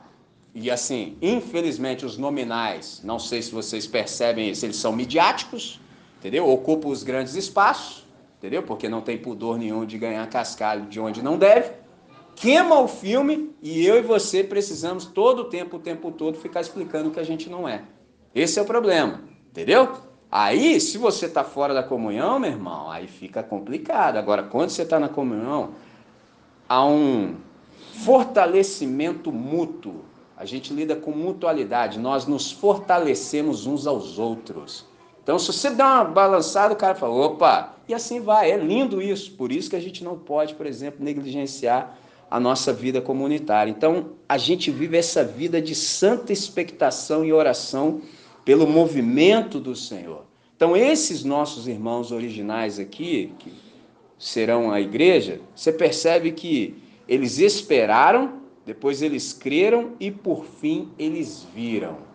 S1: E assim, infelizmente, os nominais, não sei se vocês percebem isso, eles são midiáticos, entendeu? Ocupam os grandes espaços, entendeu? Porque não tem pudor nenhum de ganhar cascalho de onde não deve. Queima o filme e eu e você precisamos todo o tempo, o tempo todo, ficar explicando que a gente não é. Esse é o problema, entendeu? Aí, se você está fora da comunhão, meu irmão, aí fica complicado. Agora, quando você está na comunhão, há um fortalecimento mútuo. A gente lida com mutualidade, nós nos fortalecemos uns aos outros. Então, se você dá uma balançada, o cara fala, opa, e assim vai. É lindo isso. Por isso que a gente não pode, por exemplo, negligenciar a nossa vida comunitária. Então, a gente vive essa vida de santa expectação e oração pelo movimento do Senhor. Então, esses nossos irmãos originais aqui, que serão a igreja, você percebe que eles esperaram, depois eles creram e por fim eles viram.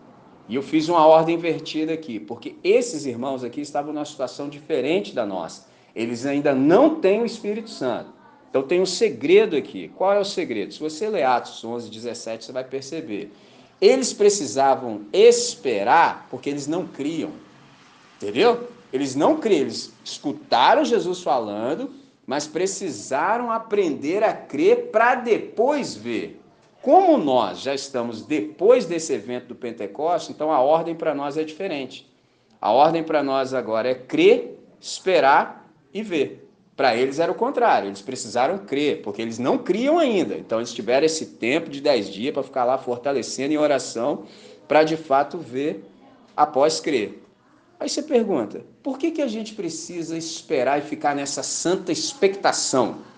S1: E eu fiz uma ordem invertida aqui, porque esses irmãos aqui estavam numa situação diferente da nossa. Eles ainda não têm o Espírito Santo. Então tem um segredo aqui. Qual é o segredo? Se você ler Atos 11, 17, você vai perceber. Eles precisavam esperar porque eles não criam. Entendeu? Eles não criam, eles escutaram Jesus falando, mas precisaram aprender a crer para depois ver. Como nós já estamos depois desse evento do Pentecoste, então a ordem para nós é diferente. A ordem para nós agora é crer, esperar e ver. Para eles era o contrário, eles precisaram crer, porque eles não criam ainda. Então eles tiveram esse tempo de dez dias para ficar lá fortalecendo em oração, para de fato ver após crer. Aí você pergunta, por que, que a gente precisa esperar e ficar nessa santa expectação?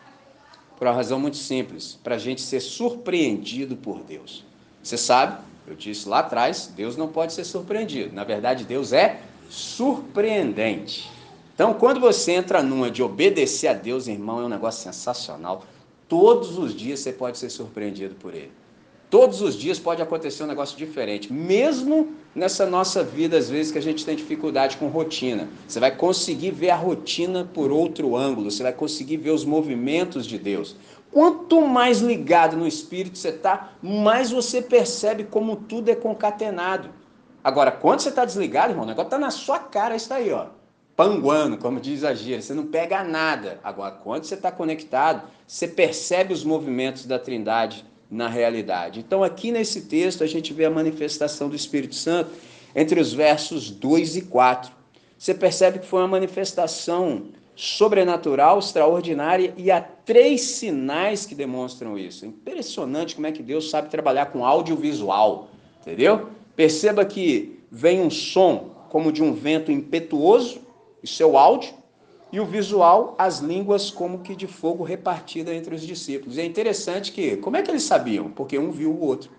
S1: Por uma razão muito simples, para a gente ser surpreendido por Deus. Você sabe, eu disse lá atrás, Deus não pode ser surpreendido. Na verdade, Deus é surpreendente. Então, quando você entra numa de obedecer a Deus, irmão, é um negócio sensacional. Todos os dias você pode ser surpreendido por Ele. Todos os dias pode acontecer um negócio diferente, mesmo nessa nossa vida, às vezes que a gente tem dificuldade com rotina. Você vai conseguir ver a rotina por outro ângulo, você vai conseguir ver os movimentos de Deus. Quanto mais ligado no Espírito você está, mais você percebe como tudo é concatenado. Agora, quando você está desligado, irmão, o negócio está na sua cara, isso aí, ó panguando, como diz a gíria, você não pega nada. Agora, quando você está conectado, você percebe os movimentos da Trindade na realidade. Então, aqui nesse texto, a gente vê a manifestação do Espírito Santo entre os versos 2 e 4. Você percebe que foi uma manifestação sobrenatural, extraordinária, e há três sinais que demonstram isso. Impressionante como é que Deus sabe trabalhar com audiovisual, entendeu? Perceba que vem um som como de um vento impetuoso, isso é o áudio, e o visual, as línguas como que de fogo repartida entre os discípulos. E é interessante que, como é que eles sabiam? Porque um viu o outro.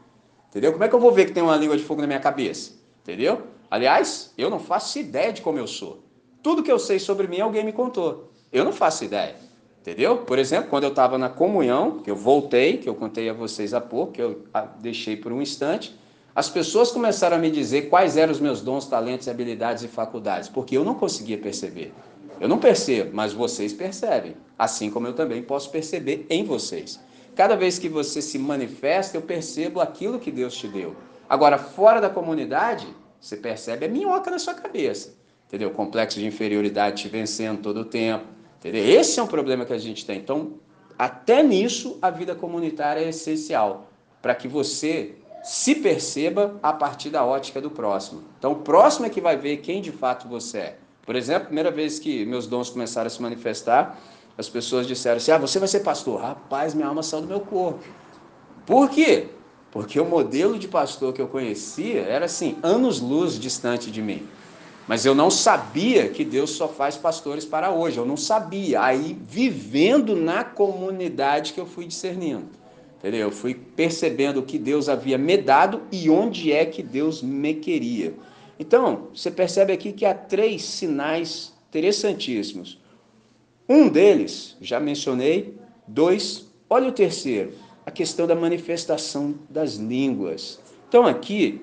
S1: Entendeu? Como é que eu vou ver que tem uma língua de fogo na minha cabeça? Entendeu? Aliás, eu não faço ideia de como eu sou. Tudo que eu sei sobre mim, alguém me contou. Eu não faço ideia. Entendeu? Por exemplo, quando eu estava na comunhão, que eu voltei, que eu contei a vocês há pouco, que eu deixei por um instante, as pessoas começaram a me dizer quais eram os meus dons, talentos, habilidades e faculdades, porque eu não conseguia perceber. Eu não percebo, mas vocês percebem, assim como eu também posso perceber em vocês. Cada vez que você se manifesta, eu percebo aquilo que Deus te deu. Agora, fora da comunidade, você percebe, é minhoca na sua cabeça. Entendeu? Complexo de inferioridade te vencendo todo o tempo. Entendeu? Esse é um problema que a gente tem. Então, até nisso, a vida comunitária é essencial para que você se perceba a partir da ótica do próximo. Então, o próximo é que vai ver quem de fato você é. Por exemplo, a primeira vez que meus dons começaram a se manifestar, as pessoas disseram assim: Ah, você vai ser pastor. Rapaz, minha alma saiu do meu corpo. Por quê? Porque o modelo de pastor que eu conhecia era assim, anos-luz distante de mim. Mas eu não sabia que Deus só faz pastores para hoje. Eu não sabia. Aí, vivendo na comunidade que eu fui discernindo. Entendeu? Eu fui percebendo o que Deus havia me dado e onde é que Deus me queria. Então, você percebe aqui que há três sinais interessantíssimos. Um deles, já mencionei. Dois, olha o terceiro, a questão da manifestação das línguas. Então, aqui,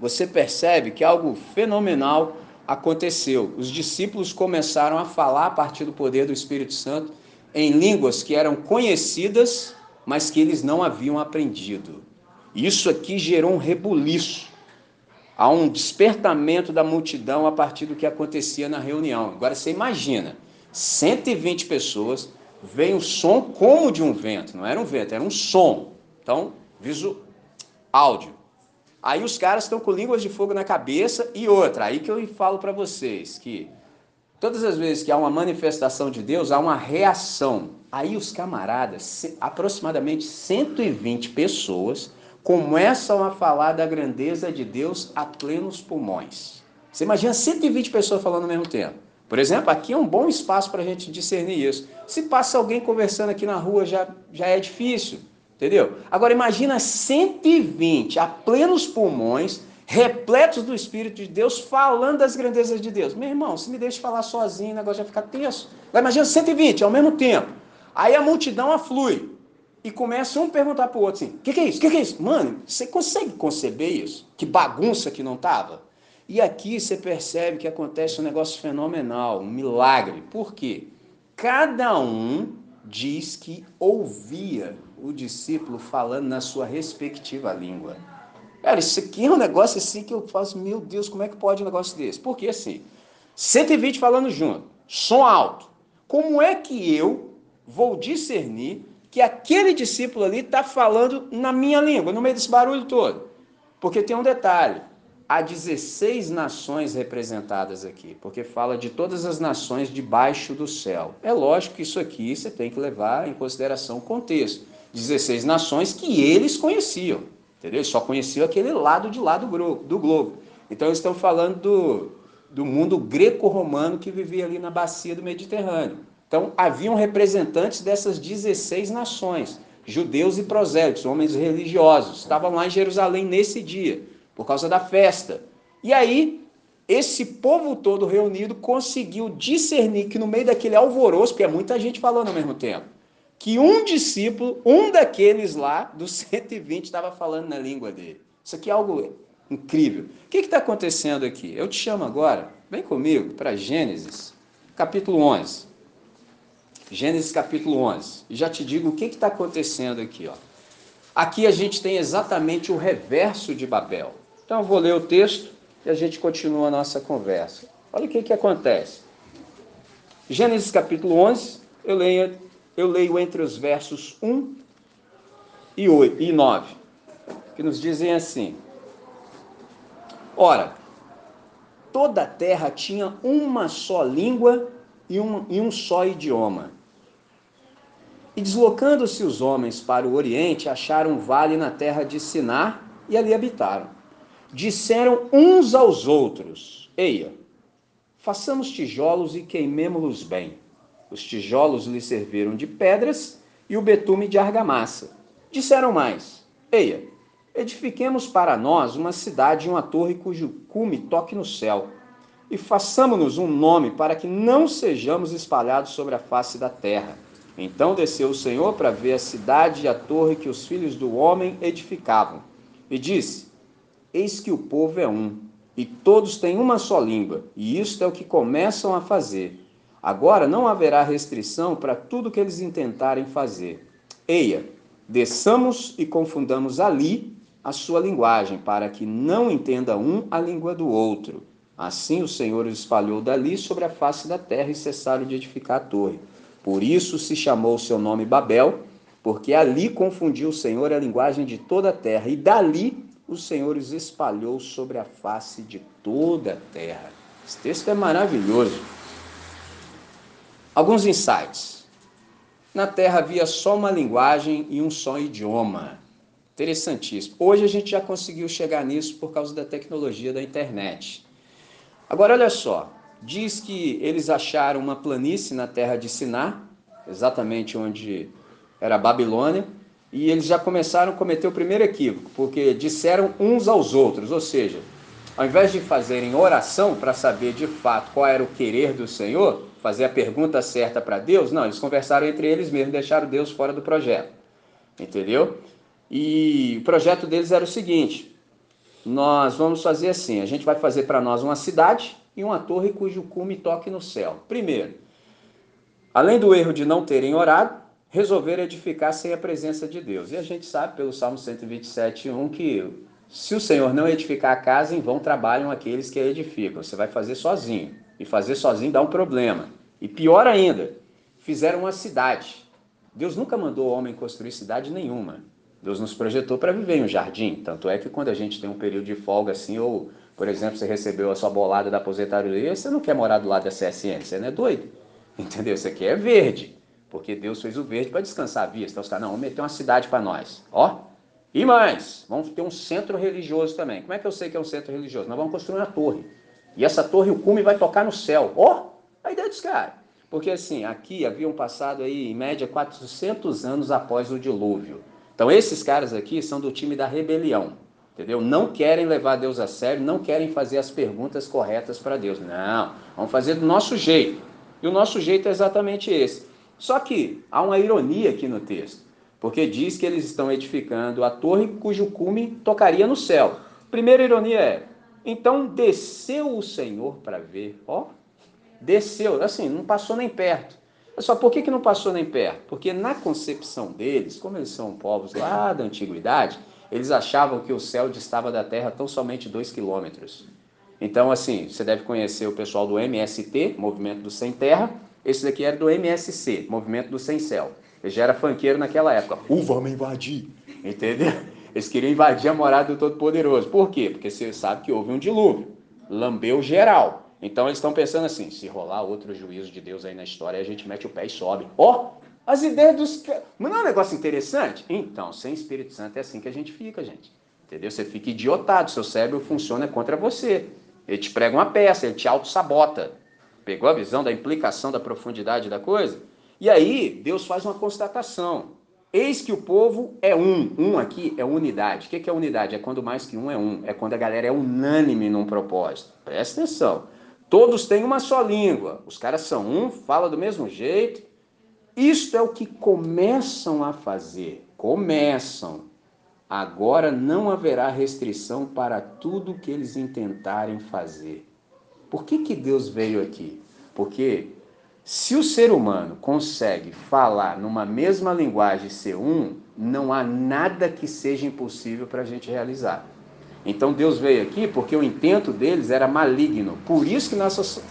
S1: você percebe que algo fenomenal aconteceu. Os discípulos começaram a falar a partir do poder do Espírito Santo em línguas que eram conhecidas mas que eles não haviam aprendido. Isso aqui gerou um rebuliço. Há um despertamento da multidão a partir do que acontecia na reunião. Agora você imagina, 120 pessoas, vem o som como de um vento, não era um vento, era um som. Então, visu, áudio. Aí os caras estão com línguas de fogo na cabeça e outra, aí que eu falo para vocês que todas as vezes que há uma manifestação de Deus, há uma reação. Aí os camaradas, aproximadamente 120 pessoas, começam a falar da grandeza de Deus a plenos pulmões. Você imagina 120 pessoas falando ao mesmo tempo. Por exemplo, aqui é um bom espaço para a gente discernir isso. Se passa alguém conversando aqui na rua, já, já é difícil, entendeu? Agora imagina 120 a plenos pulmões, repletos do Espírito de Deus, falando das grandezas de Deus. Meu irmão, se me deixa falar sozinho, o negócio já fica tenso. Agora imagina 120 ao mesmo tempo. Aí a multidão aflui e começa um a perguntar para o outro assim: o que, que, é isso? O que, que, é isso? Mano, você consegue conceber isso? Que bagunça que não estava? E aqui você percebe que acontece um negócio fenomenal, um milagre. Por quê? Cada um diz que ouvia o discípulo falando na sua respectiva língua. Cara, isso aqui é um negócio assim que eu faço, meu Deus, como é que pode um negócio desse? Porque assim, 120 falando junto, som alto. Como é que eu vou discernir que aquele discípulo ali está falando na minha língua, no meio desse barulho todo. Porque tem um detalhe: há 16 nações representadas aqui, porque fala de todas as nações debaixo do céu. É lógico que isso aqui você tem que levar em consideração o contexto. 16 nações que eles conheciam, entendeu? Eles só conheciam aquele lado de lá do globo. Então eles estão falando do, do mundo greco-romano que vivia ali na bacia do Mediterrâneo. Então, haviam representantes dessas 16 nações, judeus e prosélitos, homens religiosos, estavam lá em Jerusalém nesse dia, por causa da festa. E aí, esse povo todo reunido conseguiu discernir que no meio daquele alvoroço, porque é muita gente falando ao mesmo tempo, que um discípulo, um daqueles lá, dos 120, estava falando na língua dele. Isso aqui é algo incrível. O que está acontecendo aqui? Eu te chamo agora, vem comigo, para Gênesis, capítulo 11. Gênesis capítulo 11. E já te digo o que está acontecendo aqui. Ó. Aqui a gente tem exatamente o reverso de Babel. Então eu vou ler o texto e a gente continua a nossa conversa. Olha o que, que acontece. Gênesis capítulo 11, eu leio, eu leio entre os versos 1 e, 8, e 9, que nos dizem assim: Ora, toda a terra tinha uma só língua e um, e um só idioma. E deslocando-se os homens para o oriente, acharam um vale na terra de Sinar e ali habitaram. Disseram uns aos outros: Eia, façamos tijolos e queimemo-los bem. Os tijolos lhe serviram de pedras e o betume de argamassa. Disseram mais: Eia, edifiquemos para nós uma cidade e uma torre cujo cume toque no céu, e façamo-nos um nome para que não sejamos espalhados sobre a face da terra. Então desceu o Senhor para ver a cidade e a torre que os filhos do homem edificavam. E disse: Eis que o povo é um, e todos têm uma só língua, e isto é o que começam a fazer. Agora não haverá restrição para tudo que eles intentarem fazer. Eia, desçamos e confundamos ali a sua linguagem, para que não entenda um a língua do outro. Assim o Senhor os espalhou dali sobre a face da terra e cessaram de edificar a torre. Por isso se chamou o seu nome Babel, porque ali confundiu o Senhor a linguagem de toda a terra, e dali o Senhor os espalhou sobre a face de toda a terra. Esse texto é maravilhoso. Alguns insights. Na terra havia só uma linguagem e um só idioma. Interessantíssimo. Hoje a gente já conseguiu chegar nisso por causa da tecnologia da internet. Agora olha só, diz que eles acharam uma planície na terra de Siná, exatamente onde era a Babilônia, e eles já começaram a cometer o primeiro equívoco, porque disseram uns aos outros, ou seja, ao invés de fazerem oração para saber de fato qual era o querer do Senhor, fazer a pergunta certa para Deus, não, eles conversaram entre eles mesmos, deixaram Deus fora do projeto. Entendeu? E o projeto deles era o seguinte: nós vamos fazer assim, a gente vai fazer para nós uma cidade e uma torre cujo cume toque no céu. Primeiro, além do erro de não terem orado, resolveram edificar sem a presença de Deus. E a gente sabe pelo Salmo 127, 1 que se o Senhor não edificar a casa, em vão trabalham aqueles que a edificam. Você vai fazer sozinho. E fazer sozinho dá um problema. E pior ainda, fizeram uma cidade. Deus nunca mandou o homem construir cidade nenhuma. Deus nos projetou para viver em um jardim. Tanto é que quando a gente tem um período de folga assim, ou, por exemplo, você recebeu a sua bolada da aposentadoria, você não quer morar do lado da CSN, você não é doido. Entendeu? Você quer verde. Porque Deus fez o verde para descansar a vista. Então os caras, não, vamos meter uma cidade para nós. Ó, e mais, vamos ter um centro religioso também. Como é que eu sei que é um centro religioso? Nós vamos construir uma torre. E essa torre, o cume vai tocar no céu. Ó, a ideia dos caras. Porque assim, aqui haviam passado aí, em média, 400 anos após o dilúvio. Então esses caras aqui são do time da rebelião. Entendeu? Não querem levar Deus a sério, não querem fazer as perguntas corretas para Deus. Não, vamos fazer do nosso jeito. E o nosso jeito é exatamente esse. Só que há uma ironia aqui no texto porque diz que eles estão edificando a torre cujo cume tocaria no céu. Primeira ironia é: então desceu o Senhor para ver, ó, desceu, assim, não passou nem perto. Só por que, que não passou nem perto? Porque na concepção deles, como eles são povos lá da antiguidade, eles achavam que o céu distava da terra tão somente dois quilômetros. Então, assim, você deve conhecer o pessoal do MST, Movimento do Sem Terra. Esse daqui era do MSC, Movimento do Sem Céu. Ele já era funkeiro naquela época. Uh, vamos invadir. Entendeu? Eles queriam invadir a morada do Todo-Poderoso. Por quê? Porque você sabe que houve um dilúvio. Lambeu geral. Então eles estão pensando assim: se rolar outro juízo de Deus aí na história, a gente mete o pé e sobe. Ó, oh, as ideias dos. Mas não é um negócio interessante? Então, sem Espírito Santo é assim que a gente fica, gente. Entendeu? Você fica idiotado, seu cérebro funciona contra você. Ele te prega uma peça, ele te auto-sabota. Pegou a visão da implicação da profundidade da coisa? E aí, Deus faz uma constatação. Eis que o povo é um. Um aqui é unidade. O que é unidade? É quando mais que um é um. É quando a galera é unânime num propósito. Presta atenção. Todos têm uma só língua. Os caras são um, falam do mesmo jeito. Isto é o que começam a fazer. Começam. Agora não haverá restrição para tudo que eles intentarem fazer. Por que, que Deus veio aqui? Porque se o ser humano consegue falar numa mesma linguagem ser um, não há nada que seja impossível para a gente realizar. Então Deus veio aqui porque o intento deles era maligno. Por isso que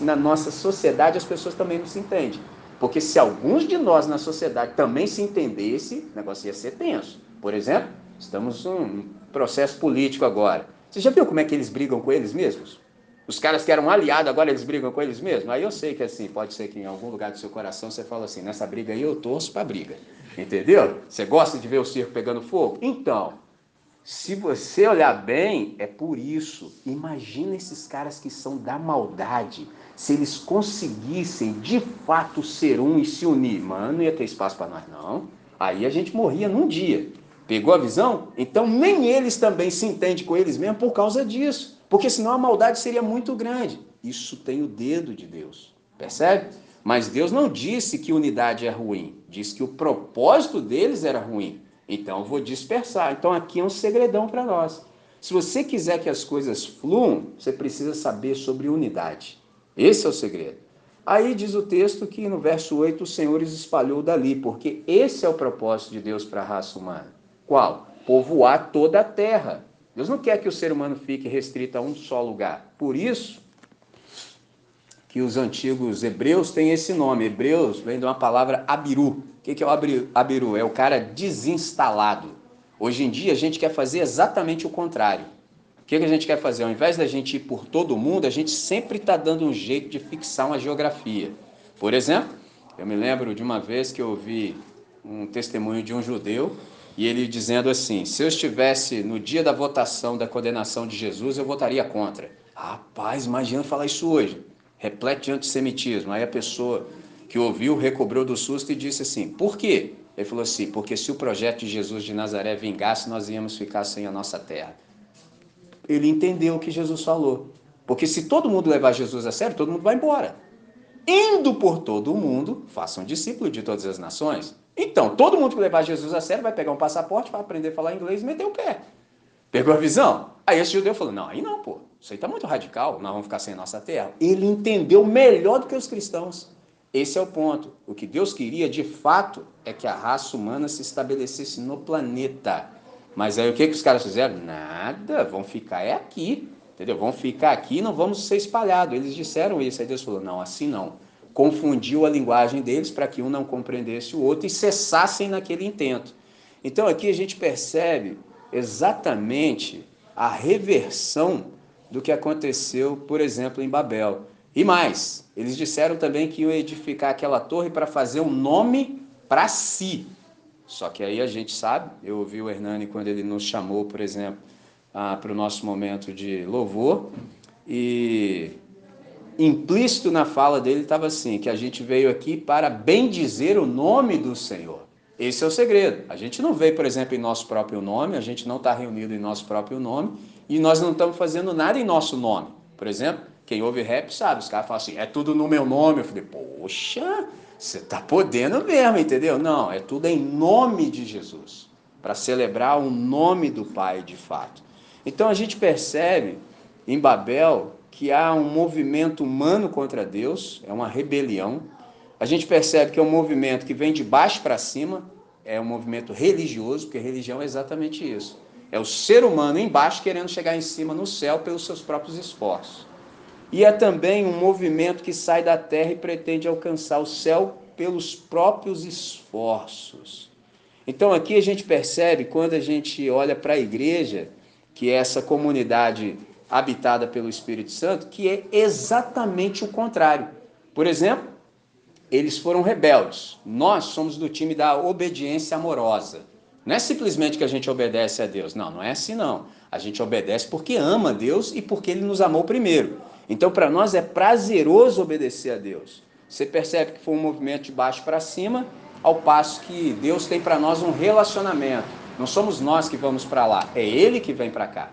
S1: na nossa sociedade as pessoas também não se entendem. Porque se alguns de nós na sociedade também se entendesse, o negócio ia ser tenso. Por exemplo, estamos num processo político agora. Você já viu como é que eles brigam com eles mesmos? Os caras que eram aliados, agora eles brigam com eles mesmos? Aí eu sei que assim, pode ser que em algum lugar do seu coração você fala assim, nessa briga aí eu torço para briga. Entendeu? Você gosta de ver o circo pegando fogo? Então, se você olhar bem, é por isso. Imagina esses caras que são da maldade. Se eles conseguissem de fato ser um e se unir, mano, não ia ter espaço para nós, não. Aí a gente morria num dia. Pegou a visão? Então nem eles também se entendem com eles mesmos por causa disso. Porque senão a maldade seria muito grande. Isso tem o dedo de Deus. Percebe? Mas Deus não disse que unidade é ruim. Disse que o propósito deles era ruim. Então eu vou dispersar. Então aqui é um segredão para nós. Se você quiser que as coisas fluam, você precisa saber sobre unidade. Esse é o segredo. Aí diz o texto que no verso 8 o Senhor os espalhou dali, porque esse é o propósito de Deus para a raça humana. Qual? povoar toda a terra. Deus não quer que o ser humano fique restrito a um só lugar. Por isso que os antigos hebreus têm esse nome. Hebreus vem de uma palavra abiru. O que é o abiru? É o cara desinstalado. Hoje em dia a gente quer fazer exatamente o contrário. O que a gente quer fazer? Ao invés da gente ir por todo mundo, a gente sempre está dando um jeito de fixar uma geografia. Por exemplo, eu me lembro de uma vez que eu ouvi um testemunho de um judeu e ele dizendo assim: se eu estivesse no dia da votação da condenação de Jesus, eu votaria contra. Rapaz, imagina falar isso hoje, repleto de antissemitismo. Aí a pessoa que ouviu recobrou do susto e disse assim: por quê? Ele falou assim: porque se o projeto de Jesus de Nazaré vingasse, nós íamos ficar sem a nossa terra. Ele entendeu o que Jesus falou. Porque se todo mundo levar Jesus a sério, todo mundo vai embora. Indo por todo o mundo, façam discípulo de todas as nações. Então, todo mundo que levar Jesus a sério vai pegar um passaporte, vai aprender a falar inglês e meter o pé. Pegou a visão? Aí esse judeu falou: não, aí não, pô. Isso aí está muito radical, nós vamos ficar sem nossa terra. Ele entendeu melhor do que os cristãos. Esse é o ponto. O que Deus queria, de fato, é que a raça humana se estabelecesse no planeta. Mas aí o que, que os caras fizeram? Nada, vão ficar é aqui. Entendeu? Vão ficar aqui não vamos ser espalhados. Eles disseram isso. Aí Deus falou: não, assim não. Confundiu a linguagem deles para que um não compreendesse o outro e cessassem naquele intento. Então aqui a gente percebe exatamente a reversão do que aconteceu, por exemplo, em Babel. E mais, eles disseram também que iam edificar aquela torre para fazer um nome para si. Só que aí a gente sabe, eu ouvi o Hernani quando ele nos chamou, por exemplo, ah, para o nosso momento de louvor, e implícito na fala dele estava assim, que a gente veio aqui para bendizer o nome do Senhor. Esse é o segredo. A gente não veio, por exemplo, em nosso próprio nome, a gente não está reunido em nosso próprio nome, e nós não estamos fazendo nada em nosso nome. Por exemplo, quem ouve rap sabe, os caras falam assim, é tudo no meu nome. Eu falei, poxa, você está podendo mesmo, entendeu? Não, é tudo em nome de Jesus, para celebrar o nome do Pai de fato. Então a gente percebe em Babel que há um movimento humano contra Deus, é uma rebelião. A gente percebe que é um movimento que vem de baixo para cima, é um movimento religioso, porque religião é exatamente isso. É o ser humano embaixo querendo chegar em cima no céu pelos seus próprios esforços. E é também um movimento que sai da terra e pretende alcançar o céu pelos próprios esforços. Então aqui a gente percebe, quando a gente olha para a igreja, que é essa comunidade habitada pelo Espírito Santo, que é exatamente o contrário. Por exemplo, eles foram rebeldes. Nós somos do time da obediência amorosa. Não é simplesmente que a gente obedece a Deus. Não, não é assim não. A gente obedece porque ama Deus e porque Ele nos amou primeiro. Então, para nós é prazeroso obedecer a Deus. Você percebe que foi um movimento de baixo para cima, ao passo que Deus tem para nós um relacionamento. Não somos nós que vamos para lá, é Ele que vem para cá.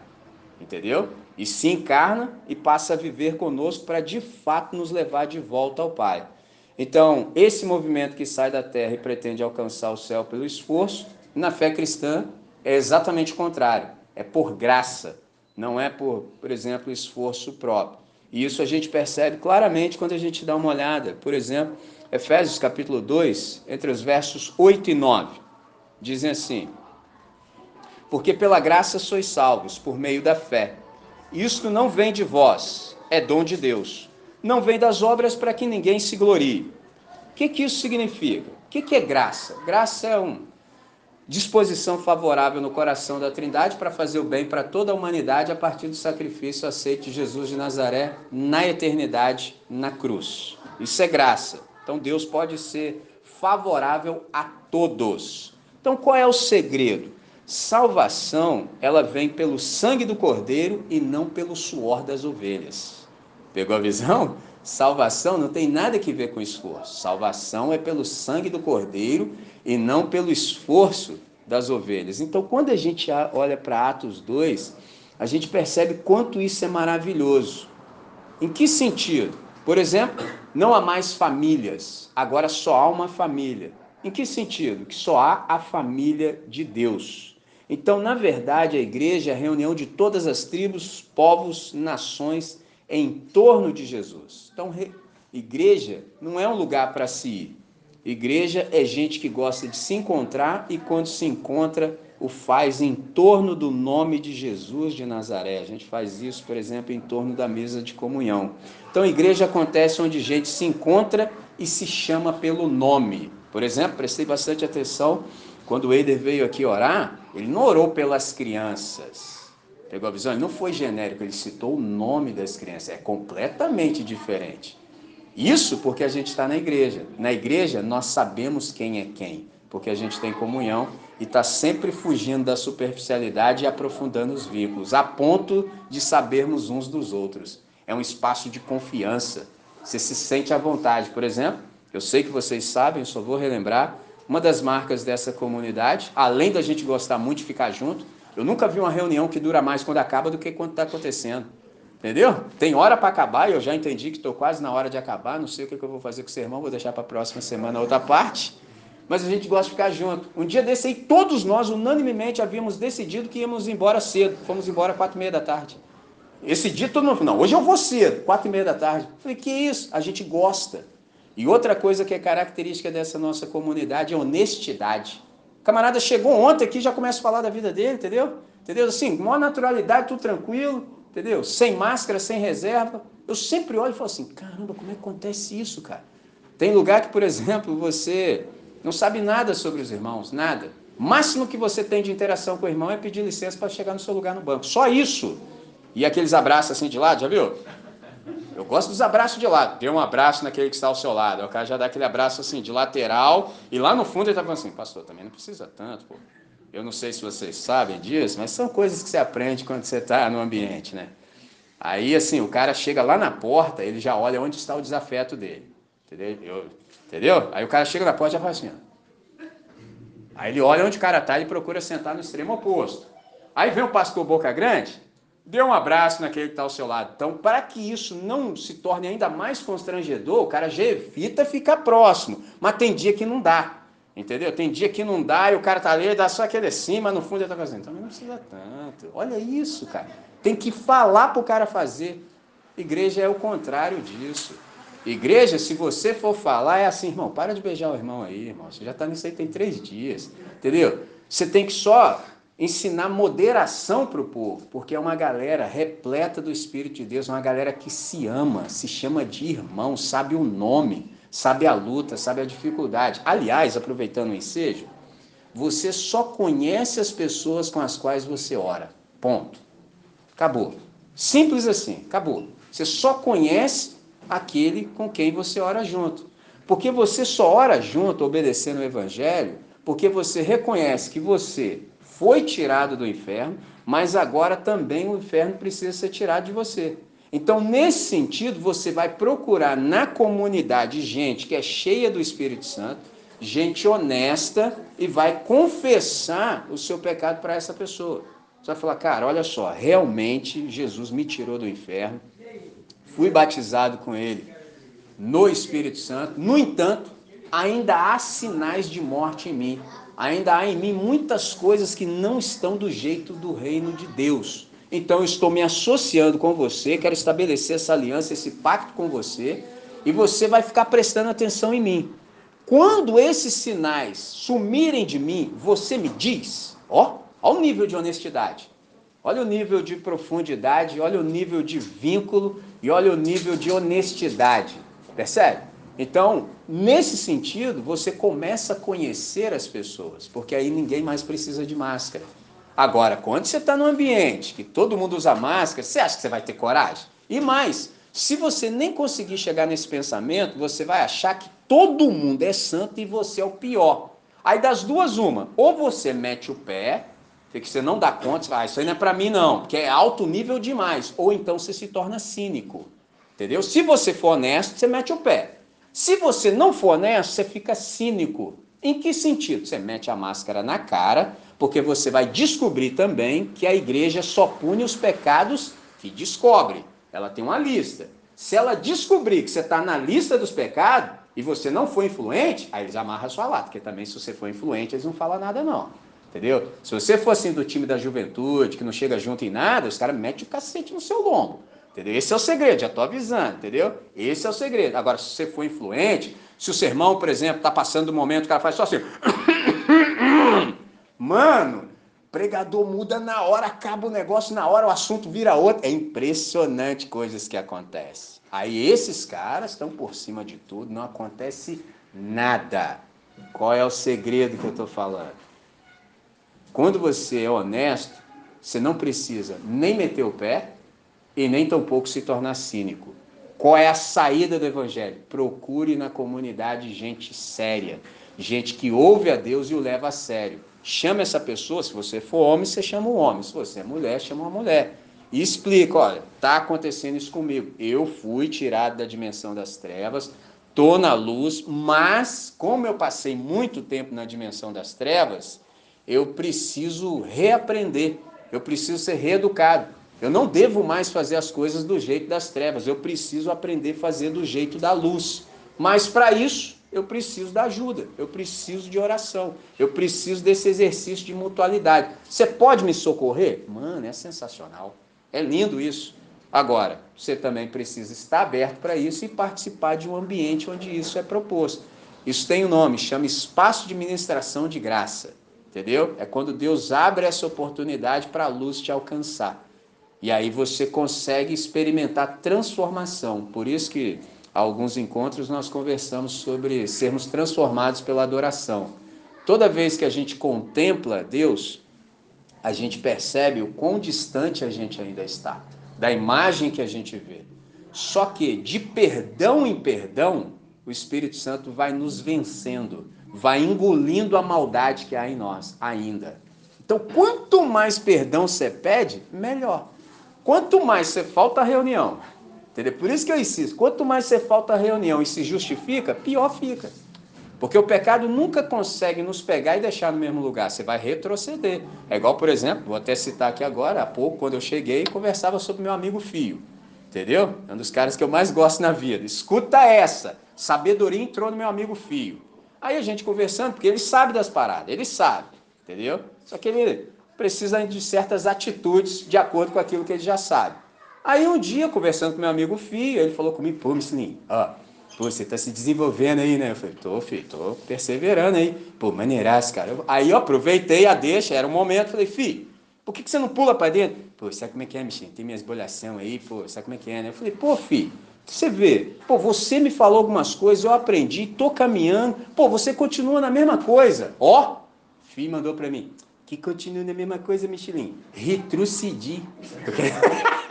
S1: Entendeu? E se encarna e passa a viver conosco para de fato nos levar de volta ao Pai. Então, esse movimento que sai da terra e pretende alcançar o céu pelo esforço, na fé cristã é exatamente o contrário. É por graça, não é por, por exemplo, esforço próprio. E isso a gente percebe claramente quando a gente dá uma olhada, por exemplo, Efésios capítulo 2, entre os versos 8 e 9. Dizem assim: Porque pela graça sois salvos, por meio da fé. Isto não vem de vós, é dom de Deus. Não vem das obras para que ninguém se glorie. O que, que isso significa? O que, que é graça? Graça é um, disposição favorável no coração da Trindade para fazer o bem para toda a humanidade a partir do sacrifício aceito de Jesus de Nazaré na eternidade na cruz. Isso é graça. Então Deus pode ser favorável a todos. Então qual é o segredo? Salvação, ela vem pelo sangue do cordeiro e não pelo suor das ovelhas. Pegou a visão? Salvação não tem nada que ver com esforço. Salvação é pelo sangue do cordeiro e não pelo esforço das ovelhas. Então, quando a gente olha para Atos 2, a gente percebe quanto isso é maravilhoso. Em que sentido? Por exemplo, não há mais famílias, agora só há uma família. Em que sentido? Que só há a família de Deus. Então, na verdade, a igreja é a reunião de todas as tribos, povos, nações em torno de Jesus. Então, igreja não é um lugar para se ir. Igreja é gente que gosta de se encontrar e quando se encontra, o faz em torno do nome de Jesus de Nazaré. A gente faz isso, por exemplo, em torno da mesa de comunhão. Então, igreja acontece onde gente se encontra e se chama pelo nome. Por exemplo, prestei bastante atenção quando o Eider veio aqui orar, ele não orou pelas crianças. Pegou a visão? Ele não foi genérico, ele citou o nome das crianças. É completamente diferente. Isso porque a gente está na igreja. Na igreja, nós sabemos quem é quem, porque a gente tem comunhão e está sempre fugindo da superficialidade e aprofundando os vínculos, a ponto de sabermos uns dos outros. É um espaço de confiança. Você se sente à vontade. Por exemplo, eu sei que vocês sabem, só vou relembrar, uma das marcas dessa comunidade, além da gente gostar muito de ficar junto, eu nunca vi uma reunião que dura mais quando acaba do que quando está acontecendo. Entendeu? Tem hora para acabar, eu já entendi que estou quase na hora de acabar, não sei o que, eu vou fazer com o sermão, vou deixar para a próxima semana outra parte. Mas a gente gosta de ficar junto. Um dia desse aí, todos nós, unanimemente, havíamos decidido que íamos embora cedo. Fomos embora quatro e meia da tarde. Esse dia todo mundo, não, hoje eu vou cedo, quatro e meia da tarde. falei, que isso? A gente gosta. E outra coisa que é característica dessa nossa comunidade é honestidade. O camarada chegou ontem aqui já começa a falar da vida dele, entendeu? Entendeu? Assim, maior naturalidade, tudo tranquilo entendeu? Sem máscara, sem reserva. Eu sempre olho e falo assim: caramba, como é que acontece isso, cara? Tem lugar que, por exemplo, você não sabe nada sobre os irmãos, nada. O máximo que você tem de interação com o irmão é pedir licença para chegar no seu lugar no banco. Só isso. E aqueles abraços assim de lado, já viu? Eu gosto dos abraços de lado. Dê um abraço naquele que está ao seu lado. O cara já dá aquele abraço assim de lateral. E lá no fundo ele está falando assim: Pastor, também não precisa tanto, pô. Eu não sei se vocês sabem disso, mas são coisas que você aprende quando você está no ambiente, né? Aí, assim, o cara chega lá na porta, ele já olha onde está o desafeto dele. Entendeu? Eu, entendeu? Aí o cara chega na porta e já fala assim, ó. Aí ele olha onde o cara está e procura sentar no extremo oposto. Aí vem o pastor Boca Grande, dê um abraço naquele que está ao seu lado. Então, para que isso não se torne ainda mais constrangedor, o cara já evita ficar próximo. Mas tem dia que não dá. Entendeu? Tem dia que não dá e o cara tá ali, dá só aquele assim, mas no fundo ele tá fazendo. Então não precisa tanto. Olha isso, cara. Tem que falar pro cara fazer. Igreja é o contrário disso. Igreja, se você for falar, é assim, irmão, para de beijar o irmão aí, irmão. Você já está nisso aí tem três dias. Entendeu? Você tem que só ensinar moderação para o povo, porque é uma galera repleta do Espírito de Deus, uma galera que se ama, se chama de irmão, sabe o nome sabe a luta, sabe a dificuldade. Aliás, aproveitando o ensejo, você só conhece as pessoas com as quais você ora. Ponto. Acabou. Simples assim, acabou. Você só conhece aquele com quem você ora junto. Porque você só ora junto, obedecendo o Evangelho, porque você reconhece que você foi tirado do inferno, mas agora também o inferno precisa ser tirado de você. Então, nesse sentido, você vai procurar na comunidade gente que é cheia do Espírito Santo, gente honesta e vai confessar o seu pecado para essa pessoa. Você vai falar, cara, olha só, realmente Jesus me tirou do inferno, fui batizado com ele no Espírito Santo, no entanto, ainda há sinais de morte em mim, ainda há em mim muitas coisas que não estão do jeito do reino de Deus. Então eu estou me associando com você, quero estabelecer essa aliança, esse pacto com você, e você vai ficar prestando atenção em mim. Quando esses sinais sumirem de mim, você me diz, ó, olha o nível de honestidade, olha o nível de profundidade, olha o nível de vínculo e olha o nível de honestidade. Percebe? Então, nesse sentido, você começa a conhecer as pessoas, porque aí ninguém mais precisa de máscara. Agora, quando você está num ambiente que todo mundo usa máscara, você acha que você vai ter coragem? E mais, se você nem conseguir chegar nesse pensamento, você vai achar que todo mundo é santo e você é o pior. Aí das duas, uma, ou você mete o pé, que você não dá conta, você fala, ah, isso aí não é para mim não, porque é alto nível demais, ou então você se torna cínico. Entendeu? Se você for honesto, você mete o pé. Se você não for honesto, você fica cínico. Em que sentido? Você mete a máscara na cara, porque você vai descobrir também que a igreja só pune os pecados que descobre. Ela tem uma lista. Se ela descobrir que você está na lista dos pecados e você não foi influente, aí eles amarram a sua lata, porque também se você for influente, eles não falam nada não. Entendeu? Se você for assim do time da juventude, que não chega junto em nada, os caras metem o cacete no seu lombo. Entendeu? Esse é o segredo, já estou avisando, entendeu? Esse é o segredo. Agora, se você for influente, se o sermão, por exemplo, está passando do momento, o cara faz só assim. Mano, pregador muda na hora, acaba o negócio na hora, o assunto vira outro. É impressionante coisas que acontecem. Aí esses caras estão por cima de tudo, não acontece nada. Qual é o segredo que eu estou falando? Quando você é honesto, você não precisa nem meter o pé e nem tampouco se tornar cínico. Qual é a saída do evangelho? Procure na comunidade gente séria, gente que ouve a Deus e o leva a sério. Chame essa pessoa, se você for homem, você chama um homem, se você é mulher, chama uma mulher. E explica, olha, está acontecendo isso comigo. Eu fui tirado da dimensão das trevas, estou na luz, mas como eu passei muito tempo na dimensão das trevas, eu preciso reaprender, eu preciso ser reeducado. Eu não devo mais fazer as coisas do jeito das trevas, eu preciso aprender a fazer do jeito da luz. Mas para isso, eu preciso da ajuda, eu preciso de oração, eu preciso desse exercício de mutualidade. Você pode me socorrer? Mano, é sensacional. É lindo isso. Agora, você também precisa estar aberto para isso e participar de um ambiente onde isso é proposto. Isso tem um nome, chama espaço de ministração de graça. Entendeu? É quando Deus abre essa oportunidade para a luz te alcançar. E aí você consegue experimentar transformação. Por isso que alguns encontros nós conversamos sobre sermos transformados pela adoração. Toda vez que a gente contempla Deus, a gente percebe o quão distante a gente ainda está da imagem que a gente vê. Só que de perdão em perdão, o Espírito Santo vai nos vencendo, vai engolindo a maldade que há em nós ainda. Então, quanto mais perdão você pede, melhor. Quanto mais você falta a reunião, entendeu? Por isso que eu insisto, quanto mais você falta reunião e se justifica, pior fica. Porque o pecado nunca consegue nos pegar e deixar no mesmo lugar, você vai retroceder. É igual, por exemplo, vou até citar aqui agora, há pouco, quando eu cheguei, conversava sobre meu amigo Fio. Entendeu? É um dos caras que eu mais gosto na vida. Escuta essa. Sabedoria entrou no meu amigo Fio. Aí a gente conversando, porque ele sabe das paradas, ele sabe, entendeu? Só que ele precisa de certas atitudes de acordo com aquilo que ele já sabe. Aí um dia, conversando com meu amigo Fio, ele falou comigo, pô, Misslin, ó, pô, você tá se desenvolvendo aí, né? Eu falei, tô, filho, tô perseverando aí. Pô, maneiraço, cara. Aí eu aproveitei a deixa, era um momento, falei, filho, por que, que você não pula para dentro? Pô, sabe como é que é, Michel? Tem minhas bolhação aí, pô, sabe como é que é, né? Eu falei, pô, filho, você vê, pô, você me falou algumas coisas, eu aprendi, tô caminhando, pô, você continua na mesma coisa. Ó, filho mandou para mim, que continua na mesma coisa, Michelin. Retrocedi.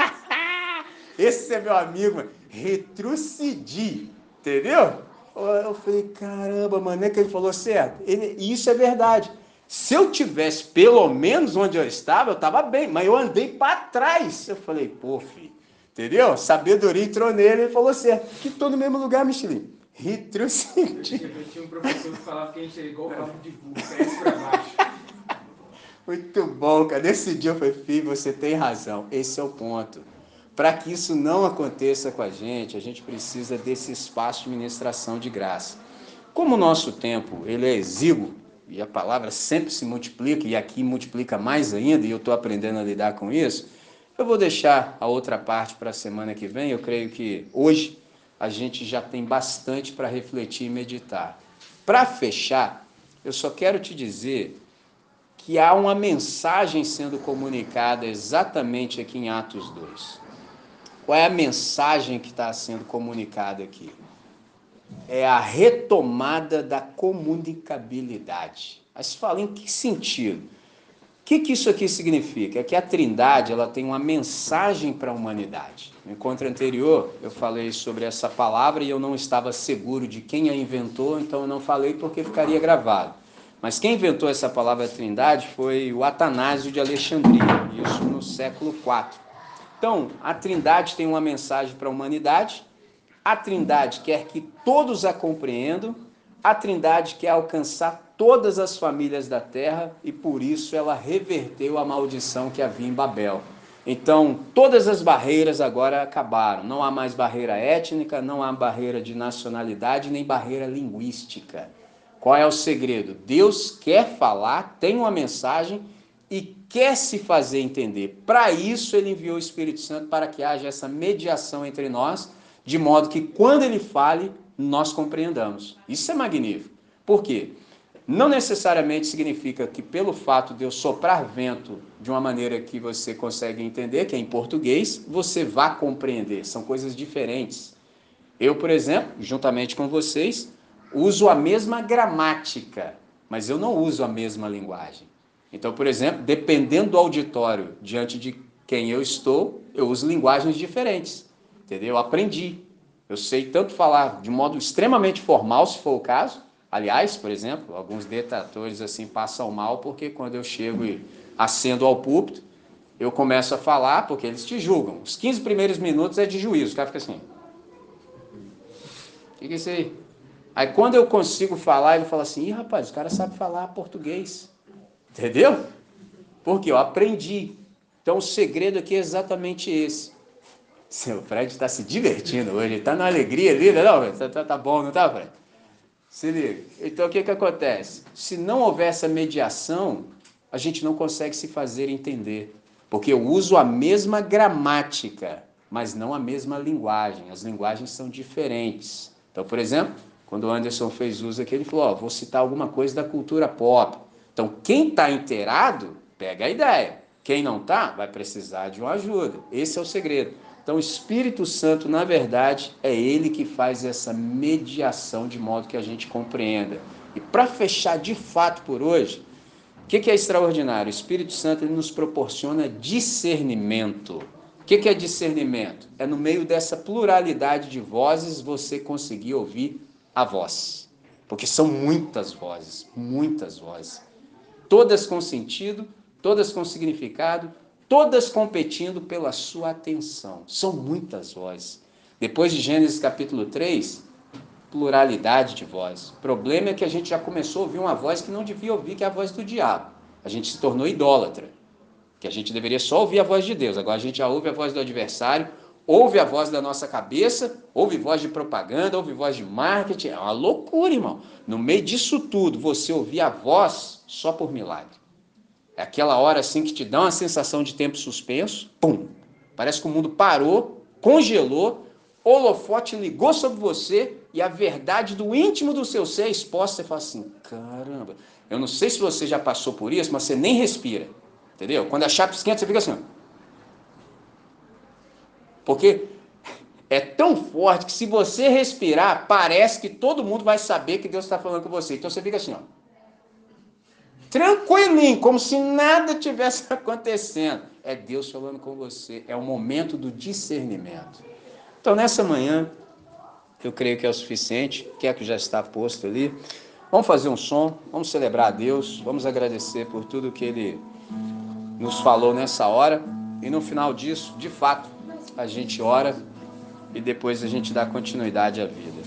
S1: Esse é meu amigo, mano. Retrocedi. Entendeu? Eu falei, caramba, mano, é que ele falou certo. Ele, isso é verdade. Se eu tivesse pelo menos onde eu estava, eu estava bem, mas eu andei para trás. Eu falei, pô, filho, entendeu? Sabedoria entrou nele, ele falou certo. Que estou no mesmo lugar, Michelin. Retrocedi.
S2: Eu tinha um professor que falava que a gente era igual o cabo de burro, cresce para baixo.
S1: Muito bom, cara. Nesse dia eu falei, filho, você tem razão. Esse é o ponto. Para que isso não aconteça com a gente, a gente precisa desse espaço de ministração de graça. Como o nosso tempo ele é exíguo, e a palavra sempre se multiplica, e aqui multiplica mais ainda, e eu estou aprendendo a lidar com isso, eu vou deixar a outra parte para a semana que vem. Eu creio que hoje a gente já tem bastante para refletir e meditar. Para fechar, eu só quero te dizer que há uma mensagem sendo comunicada exatamente aqui em Atos 2. Qual é a mensagem que está sendo comunicada aqui? É a retomada da comunicabilidade. Mas se fala em que sentido? O que, que isso aqui significa? É que a Trindade ela tem uma mensagem para a humanidade. No encontro anterior, eu falei sobre essa palavra e eu não estava seguro de quem a inventou, então eu não falei porque ficaria gravado. Mas quem inventou essa palavra Trindade foi o Atanásio de Alexandria, isso no século IV. Então, a Trindade tem uma mensagem para a humanidade, a Trindade quer que todos a compreendam, a Trindade quer alcançar todas as famílias da terra e por isso ela reverteu a maldição que havia em Babel. Então, todas as barreiras agora acabaram. Não há mais barreira étnica, não há barreira de nacionalidade, nem barreira linguística. Qual é o segredo? Deus quer falar, tem uma mensagem e quer se fazer entender. Para isso, ele enviou o Espírito Santo para que haja essa mediação entre nós, de modo que quando ele fale, nós compreendamos. Isso é magnífico. Por quê? não necessariamente significa que pelo fato de eu soprar vento de uma maneira que você consegue entender, que é em português, você vá compreender. São coisas diferentes. Eu, por exemplo, juntamente com vocês, uso a mesma gramática, mas eu não uso a mesma linguagem. Então, por exemplo, dependendo do auditório diante de quem eu estou, eu uso linguagens diferentes. Entendeu? Eu aprendi. Eu sei tanto falar de modo extremamente formal, se for o caso, Aliás, por exemplo, alguns detratores assim passam mal porque quando eu chego e acendo ao púlpito, eu começo a falar porque eles te julgam. Os 15 primeiros minutos é de juízo, o cara fica assim. O que, que é isso aí? Aí quando eu consigo falar, ele fala assim: Ih, rapaz, o cara sabe falar português. Entendeu? Porque eu aprendi. Então o segredo aqui é exatamente esse. Seu Fred está se divertindo hoje, está na alegria ali, não? Tá, tá, tá bom, não está, Fred? Se liga. Então o que, que acontece? Se não houver essa mediação, a gente não consegue se fazer entender. Porque eu uso a mesma gramática, mas não a mesma linguagem. As linguagens são diferentes. Então, por exemplo, quando o Anderson fez uso aqui, ele falou: ó, vou citar alguma coisa da cultura pop. Então, quem está inteirado, pega a ideia. Quem não está, vai precisar de uma ajuda. Esse é o segredo. Então, o Espírito Santo, na verdade, é ele que faz essa mediação de modo que a gente compreenda. E para fechar de fato por hoje, o que, que, é extraordinário? O Espírito Santo ele nos proporciona discernimento. O que, que é discernimento? É no meio dessa pluralidade de vozes você conseguir ouvir a voz. Porque são muitas vozes, muitas vozes. Todas com sentido, todas com significado, todas competindo pela sua atenção. São muitas vozes. Depois de Gênesis capítulo 3, pluralidade de vozes. O problema é que a gente já começou a ouvir uma voz que não devia ouvir, que é a voz do diabo. A gente se tornou idólatra. Que a gente deveria só ouvir a voz de Deus. Agora a gente já ouve a voz do adversário, ouve a voz da nossa cabeça, ouve voz de propaganda, ouve voz de marketing. É uma loucura, irmão. No meio disso tudo, você ouvir a voz só por milagre. É aquela hora assim que te dá uma sensação de tempo suspenso, pum. Parece que o mundo parou, congelou, holofote ligou sobre você e a verdade do íntimo do seu ser é exposta. Você fala assim: caramba, eu não sei se você já passou por isso, mas você nem respira. Entendeu? Quando a chapa esquenta, você fica assim. Porque é tão forte que se você respirar, parece que todo mundo vai saber que Deus está falando com você. Então você fica assim, ó tranquilinho, como se nada tivesse acontecendo. É Deus falando com você, é o momento do discernimento. Então, nessa manhã, eu creio que é o suficiente, que é que já está posto ali. Vamos fazer um som, vamos celebrar a Deus, vamos agradecer por tudo que Ele nos falou nessa hora. E no final disso, de fato, a gente ora e depois a gente dá continuidade à vida.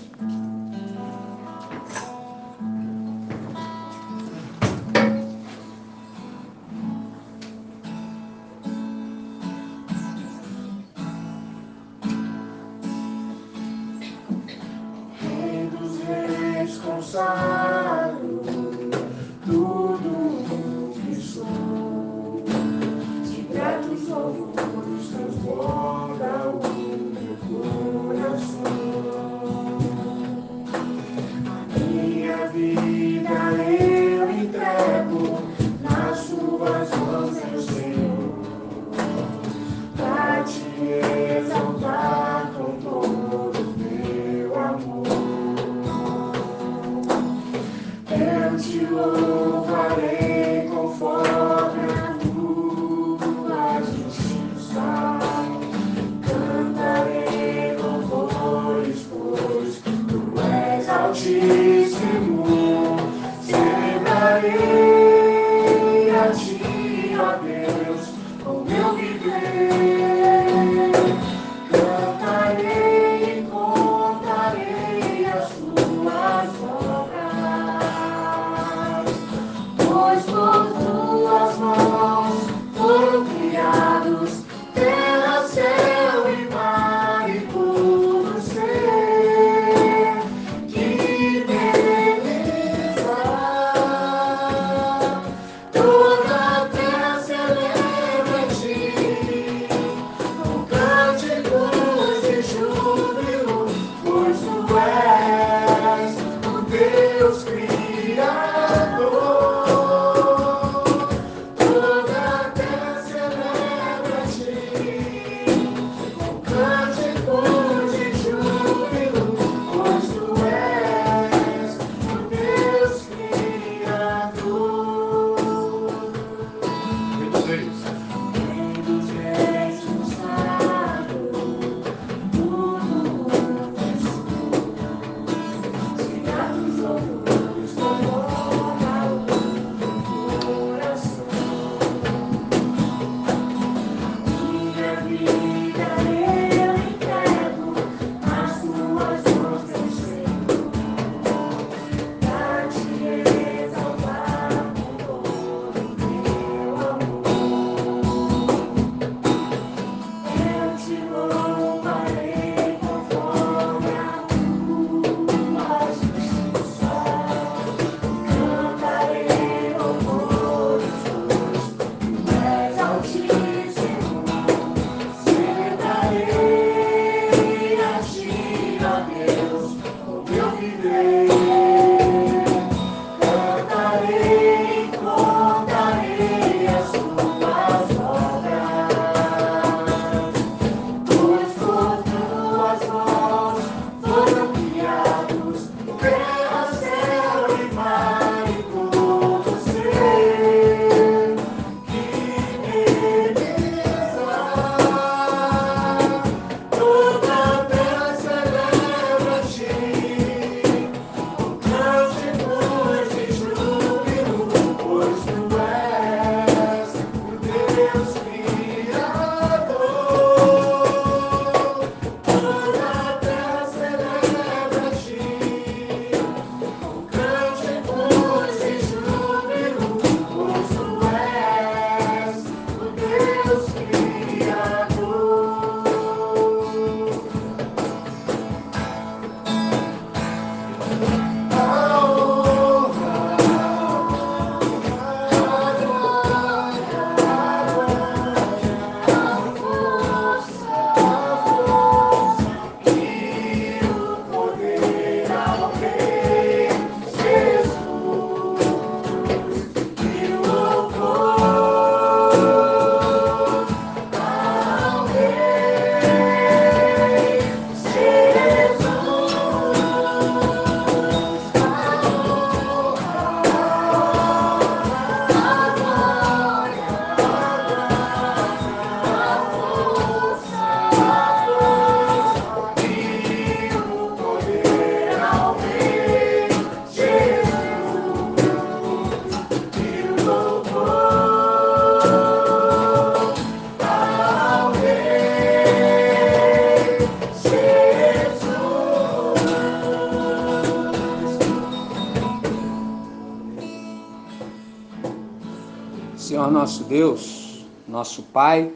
S1: Deus, nosso Pai,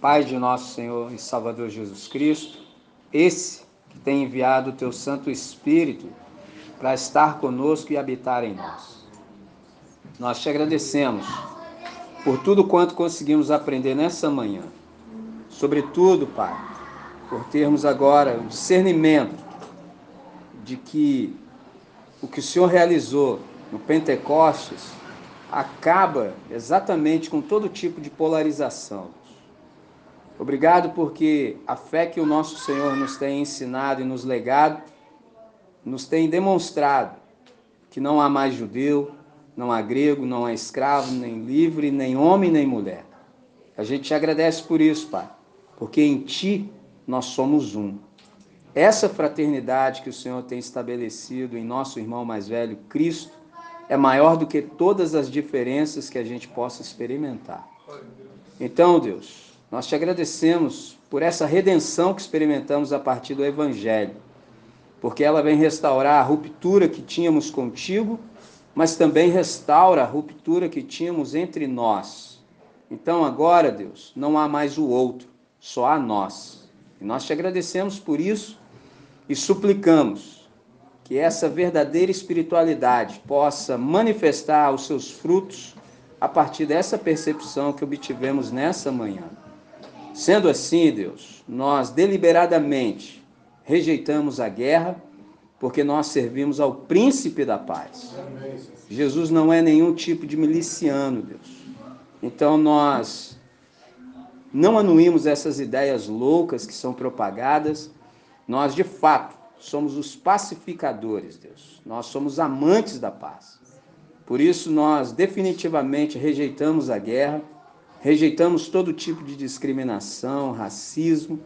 S1: Pai de nosso Senhor e Salvador Jesus Cristo, esse que tem enviado o teu Santo Espírito para estar conosco e habitar em nós. Nós te agradecemos por tudo quanto conseguimos aprender nessa manhã. Sobretudo, Pai, por termos agora o discernimento de que o que o Senhor realizou no Pentecostes acaba exatamente com todo tipo de polarização. Obrigado porque a fé que o nosso Senhor nos tem ensinado e nos legado nos tem demonstrado que não há mais judeu, não há grego, não há escravo, nem livre, nem homem, nem mulher. A gente te agradece por isso, Pai, porque em Ti nós somos um. Essa fraternidade que o Senhor tem estabelecido em nosso irmão mais velho, Cristo, é maior do que todas as diferenças que a gente possa experimentar. Então, Deus, nós te agradecemos por essa redenção que experimentamos a partir do Evangelho, porque ela vem restaurar a ruptura que tínhamos contigo, mas também restaura a ruptura que tínhamos entre nós. Então, agora, Deus, não há mais o outro, só há nós. E nós te agradecemos por isso e suplicamos que essa verdadeira espiritualidade possa manifestar os seus frutos a partir dessa percepção que obtivemos nessa manhã. Sendo assim, Deus, nós deliberadamente rejeitamos a guerra, porque nós servimos ao príncipe da paz. Jesus não é nenhum tipo de miliciano, Deus. Então nós não anuímos essas ideias loucas que são propagadas, nós de fato somos os pacificadores, Deus. Nós somos amantes da paz. Por isso, nós definitivamente rejeitamos a guerra, rejeitamos todo tipo de discriminação, racismo,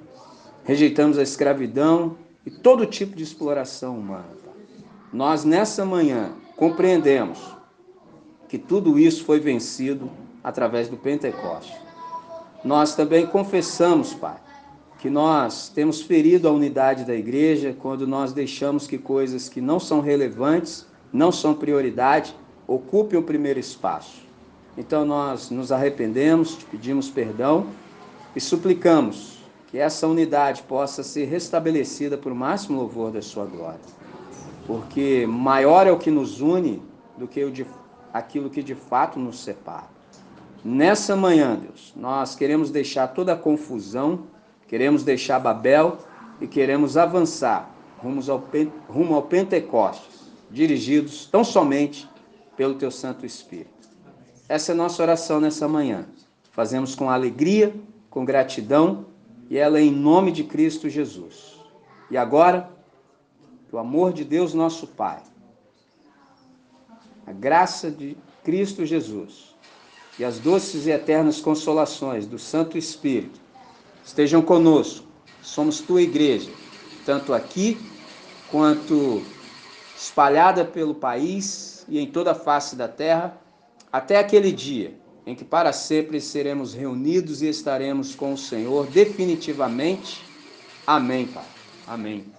S1: rejeitamos a escravidão e todo tipo de exploração humana. Nós, nessa manhã, compreendemos que tudo isso foi vencido através do Pentecoste. Nós também confessamos, Pai, que nós temos ferido a unidade da igreja quando nós deixamos que coisas que não são relevantes, não são prioridade, ocupem o primeiro espaço. Então nós nos arrependemos, te pedimos perdão e suplicamos que essa unidade possa ser restabelecida por máximo louvor da sua glória. Porque maior é o que nos une do que de, aquilo que de fato nos separa. Nessa manhã, Deus, nós queremos deixar toda a confusão Queremos deixar Babel e queremos avançar ao, rumo ao Pentecostes, dirigidos tão somente pelo Teu Santo Espírito. Essa é nossa oração nessa manhã. Fazemos com alegria, com gratidão, e ela é em nome de Cristo Jesus. E agora, o amor de Deus, nosso Pai, a graça de Cristo Jesus e as doces e eternas consolações do Santo Espírito estejam conosco. Somos tua igreja, tanto aqui quanto espalhada pelo país e em toda a face da terra, até aquele dia em que para sempre seremos reunidos e estaremos com o Senhor definitivamente. Amém, Pai. Amém.